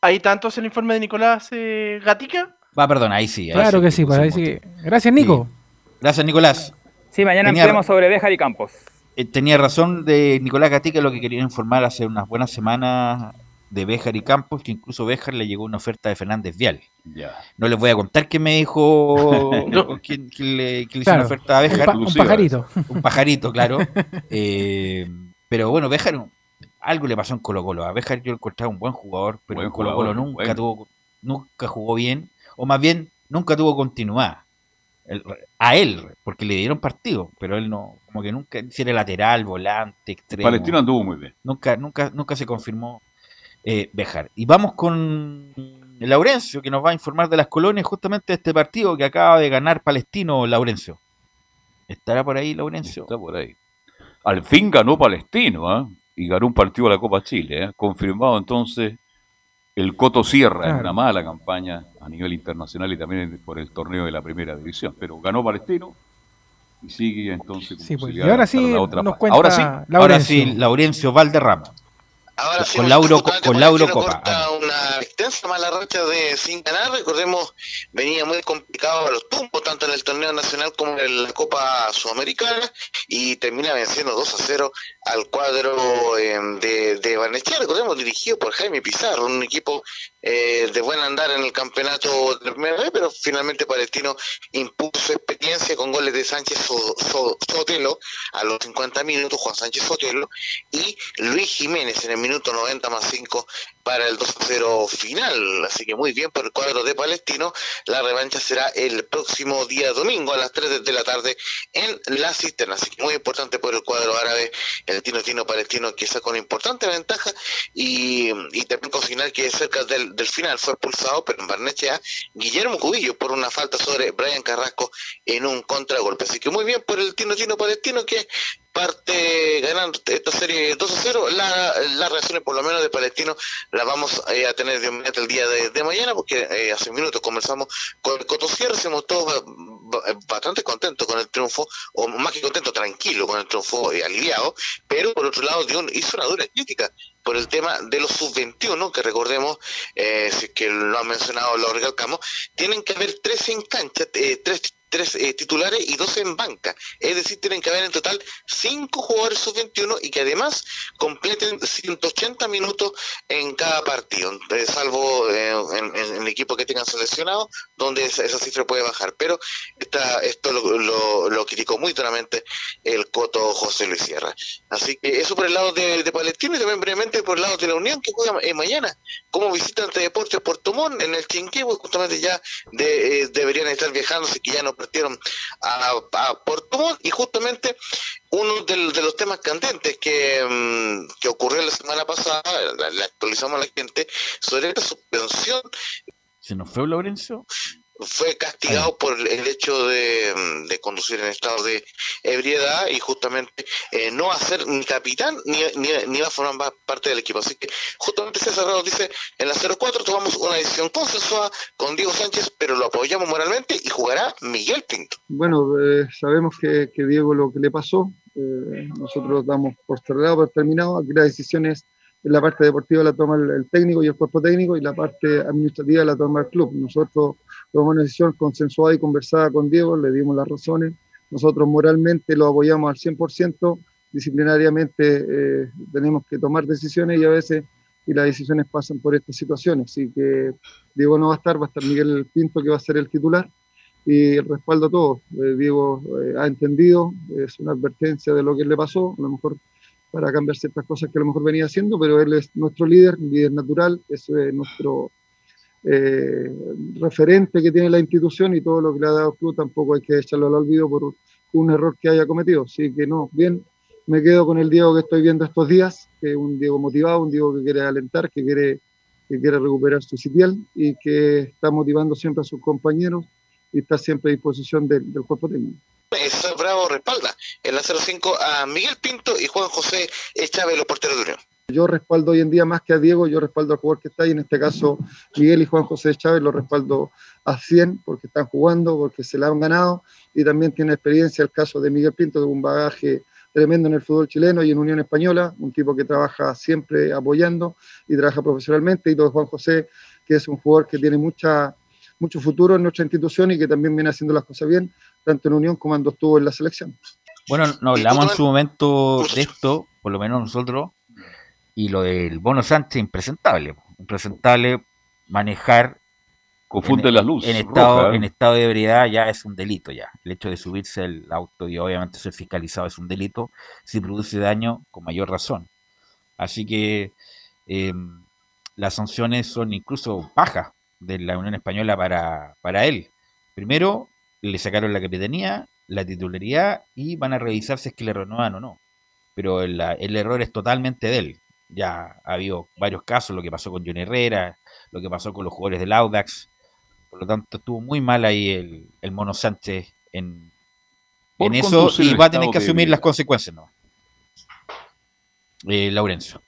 ¿Hay tantos en el informe de Nicolás eh, Gatica? Va, perdón, ahí sí. claro que sí, pues ahí sí. Gracias, Nico. Gracias, Nicolás. Sí, mañana tenía, sobre Béjar y Campos. Eh, tenía razón de Nicolás Gatica lo que quería informar hace unas buenas semanas de Béjar y Campos, que incluso Béjar le llegó una oferta de Fernández Vial. No les voy a contar qué me dijo quién, le, hizo una oferta a Béjar. Un, pajarito. Un pajarito, claro. Eh, pero bueno, Béjar algo le pasó en Colo Colo. A Béjar yo encontraba un buen jugador, pero en Colo Colo nunca tuvo, nunca jugó bien, o más bien nunca tuvo continuidad. A él, porque le dieron partido, pero él no, como que nunca hiciera lateral, volante, extremo. Palestino anduvo muy bien. Nunca, nunca, nunca se confirmó eh, Bejar. Y vamos con Laurencio, que nos va a informar de las colonias justamente de este partido que acaba de ganar Palestino, Laurencio. ¿Estará por ahí, Laurencio? Está por ahí. Al fin ganó Palestino, ¿ah? y ganó un partido a la Copa Chile. ¿eh? Confirmado entonces el Coto Sierra en una mala campaña a nivel internacional y también por el torneo de la primera división. Pero ganó Palestino y sigue entonces. Sí, pues, y ahora sí, nos cuenta ahora sí, ahora sí, Laurencio Valderrama. Ahora sí, con Lauro, con Lauro Copa. Una extensa mala racha de sin ganar. Recordemos, venía muy complicado a los tumbos, tanto en el torneo nacional como en la Copa Sudamericana, y termina venciendo 2 a 0 al cuadro em, de, de Barnechea. Recordemos, dirigido por Jaime Pizarro, un equipo eh, de buen andar en el campeonato de primera vez, pero finalmente Palestino impuso experiencia con goles de Sánchez Sotelo a los 50 minutos, Juan Sánchez Sotelo, y Luis Jiménez en el minuto 90 más 5 para el 2 0 lo final. Así que muy bien por el cuadro de Palestino. La revancha será el próximo día domingo a las 3 de la tarde en la cisterna. Así que muy importante por el cuadro árabe, el Tino Tino Palestino, que saca una importante ventaja y, y también consignar que cerca del, del final fue expulsado, pero en Barnechea, Guillermo Cubillo por una falta sobre Brian Carrasco en un contragolpe. Así que muy bien por el Tino Tino Palestino que parte ganando esta serie 2 a 0. La, las reacciones, por lo menos de Palestino, las vamos eh, a tener de inmediato el día de, de mañana, porque eh, hace minutos comenzamos con el Cotosierra, estamos todos bastante contentos con el triunfo, o más que contentos, tranquilos con el triunfo, y aliviado, pero por otro lado dio un, hizo una dura crítica por el tema de los sub-21, que recordemos, eh, si que lo han mencionado, lo recalcamos, tienen que haber tres en cancha, eh, tres tres eh, titulares y dos en banca. Es decir, tienen que haber en total cinco jugadores sub-21 y que además completen 180 minutos en cada partido, eh, salvo eh, en, en, el equipo que tengan seleccionado, donde esa, esa cifra puede bajar. Pero esta, esto lo, lo, criticó muy duramente el Coto José Luis Sierra. Así que eso por el lado de, de Palestino y también brevemente por el lado de la Unión, que juega mañana como visitante de Deportes Puerto Montt en el Chinquihue, justamente ya de, deberían estar viajando, así que ya no partieron a, Puerto Montt y justamente uno de, los temas candentes que, um, que ocurrió la semana pasada, la, actualizamos a la gente, sobre la suspensión. ¿Se nos fue Laurencio? Fue castigado por el hecho de, de, conducir en estado de ebriedad y justamente eh, no a ser ni capitán ni, ni, ni, va a formar parte del equipo. Así que justamente César Rado dice, en la 04 tomamos una decisión consensuada con Diego Sánchez, pero lo apoyamos moralmente y jugará Miguel Pinto. Bueno, eh, sabemos que, que, Diego lo que le pasó, eh, nosotros damos por cerrado, por terminado, aquí la decisión es en la parte deportiva la toma el, el, técnico y el cuerpo técnico y la parte administrativa la toma el club. Nosotros tomamos una decisión consensuada y conversada con Diego, le dimos las razones. Nosotros moralmente lo apoyamos al 100%, disciplinariamente eh, tenemos que tomar decisiones y a veces y las decisiones pasan por estas situaciones. Así que Diego no va a estar, va a estar Miguel Pinto que va a ser el titular y el respaldo a todos. Eh, Diego eh, ha entendido, es una advertencia de lo que le pasó, a lo mejor para cambiar ciertas cosas que a lo mejor venía haciendo, pero él es nuestro líder, líder natural, es nuestro eh, referente que tiene la institución y todo lo que le ha dado el club tampoco hay que echarlo al olvido por un error que haya cometido. Así que no, bien, me quedo con el Diego que estoy viendo estos días, que es un Diego motivado, un Diego que quiere alentar, que quiere, que quiere recuperar su sitial y que está motivando siempre a sus compañeros y está siempre a disposición del, del cuerpo técnico. Bravo respalda en la 05 a Miguel Pinto y Juan José Chávez, los porteros de Unión. Yo respaldo hoy en día más que a Diego, yo respaldo al jugador que está ahí, en este caso Miguel y Juan José Chávez lo respaldo a 100 porque están jugando, porque se la han ganado y también tiene experiencia el caso de Miguel Pinto, de un bagaje tremendo en el fútbol chileno y en Unión Española, un tipo que trabaja siempre apoyando y trabaja profesionalmente, y todo Juan José, que es un jugador que tiene mucha, mucho futuro en nuestra institución y que también viene haciendo las cosas bien, tanto en Unión como cuando estuvo en la selección. Bueno, nos hablamos en su momento de esto, por lo menos nosotros, y lo del Bono Sánchez, impresentable. Impresentable manejar. Confunde en, la luz. En estado, roja. en estado de ebriedad ya es un delito ya. El hecho de subirse el auto y obviamente ser fiscalizado es un delito. Si produce daño, con mayor razón. Así que eh, las sanciones son incluso bajas de la Unión Española para, para él. Primero, le sacaron la capitanía, la titularidad y van a revisar si es que le renuevan o no. Pero el, el error es totalmente de él ya ha habido varios casos, lo que pasó con John Herrera, lo que pasó con los jugadores del Audax. Por lo tanto, estuvo muy mal ahí el, el Mono Sánchez en, en eso y va a tener que asumir las consecuencias, ¿no? Eh, Laurencio.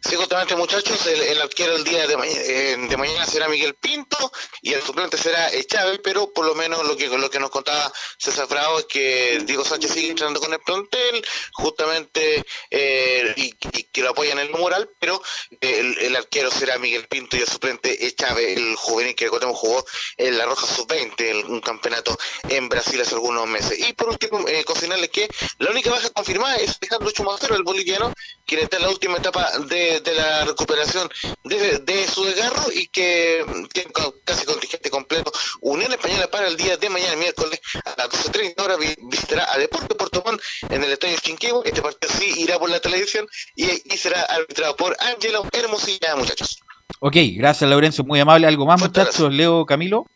Sí, justamente muchachos, el, el arquero el día de, ma eh, de, mañana será Miguel Pinto y el suplente será Chávez, pero por lo menos lo que lo que nos contaba César Bravo es que Diego Sánchez sigue entrando con el plantel, justamente eh, y, y, que lo apoyan en el moral, pero el, el, arquero será Miguel Pinto y el suplente Chávez, el juvenil que recordemos jugó en la Roja Sub-20, un campeonato en Brasil hace algunos meses. Y por último, eh, cocinarles que la única baja confirmada es Alejandro Chumacero, el boliviano, quien está en la última etapa de de la recuperación de, de, su desgarro y que tiene casi contingente completo. Unión Española para el día de mañana, miércoles, a las 12.30 horas visitará a Deporte Porto Montt en el estadio Chinquihue. Este partido sí irá por la televisión y, y será arbitrado por Ángelo Hermosilla, muchachos. Ok, gracias Laurencio, muy amable. ¿Algo más, muchachos? Leo, Camilo.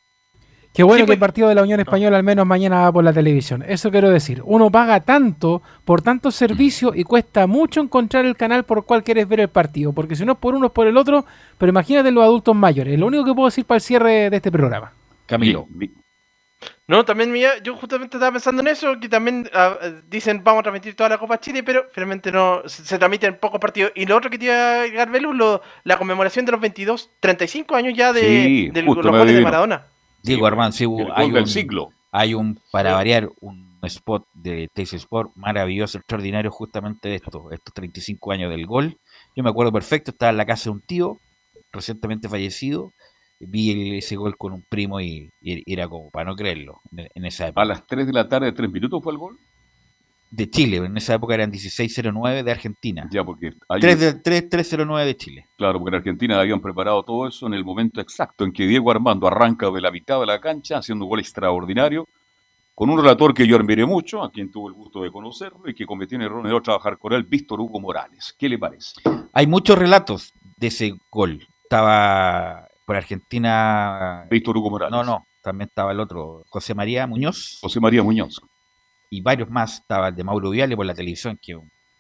Qué bueno que el partido de la Unión Española al menos mañana va por la televisión. Eso quiero decir. Uno paga tanto por tantos servicios y cuesta mucho encontrar el canal por el cual quieres ver el partido. Porque si no es por uno es por el otro. Pero imagínate los adultos mayores. Lo único que puedo decir para el cierre de este programa. Camilo. No, también mía, yo justamente estaba pensando en eso, que también ah, dicen vamos a transmitir toda la Copa Chile, pero finalmente no se, se transmiten pocos partidos. Y lo otro que te iba a la conmemoración de los 22, 35 años ya de, Sí, de los goles de. Maradona. Diego Armando, sí, hay un, siglo. hay un, para variar, un spot de Teis Sport maravilloso, extraordinario, justamente de esto, estos 35 años del gol. Yo me acuerdo perfecto, estaba en la casa de un tío, recientemente fallecido, vi ese gol con un primo y, y era como para no creerlo en, en esa época. A las 3 de la tarde, 3 minutos fue el gol. De Chile, en esa época eran 16.09 de Argentina. Ya, porque hay 3 un- de, 3, 3.09 de Chile. Claro, porque en Argentina habían preparado todo eso en el momento exacto en que Diego Armando arranca de la mitad de la cancha haciendo un gol extraordinario, con un relator que yo admiré mucho, a quien tuve el gusto de conocerlo y que cometió un error de trabajar con él, Víctor Hugo Morales. ¿Qué le parece? Hay muchos relatos de ese gol. Estaba por Argentina. Víctor Hugo Morales. No, no. También estaba el otro, José María Muñoz. José María Muñoz. Y varios más. Estaba el de Mauro Viale por la televisión, que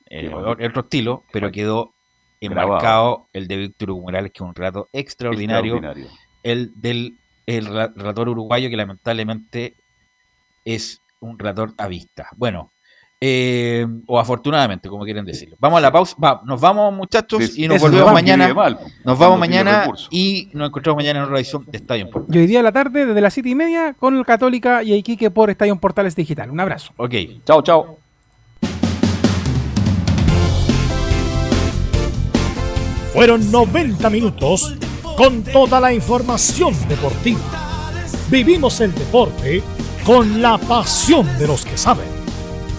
eh, Sí, otro estilo, pero quedó Grabado. enmarcado el de Víctor Hugo Morales, que es un relato extraordinario. Extraordinario. El del el relator uruguayo, que lamentablemente es un relator a vista. Bueno, eh, o afortunadamente, como quieren decirlo. Vamos a la pausa. Va, nos vamos, muchachos, Des- y nos Eso, volvemos nos mañana. Mal, Nos vamos mañana y nos encontramos mañana en otra edición de Estadio Portales. Y hoy día a la tarde, desde las 7 y media, con el Católica y Iquique por Estadio Portales Digital. Un abrazo. Ok. Chao, chao. Fueron 90 minutos con toda la información deportiva. Vivimos el deporte con la pasión de los que saben.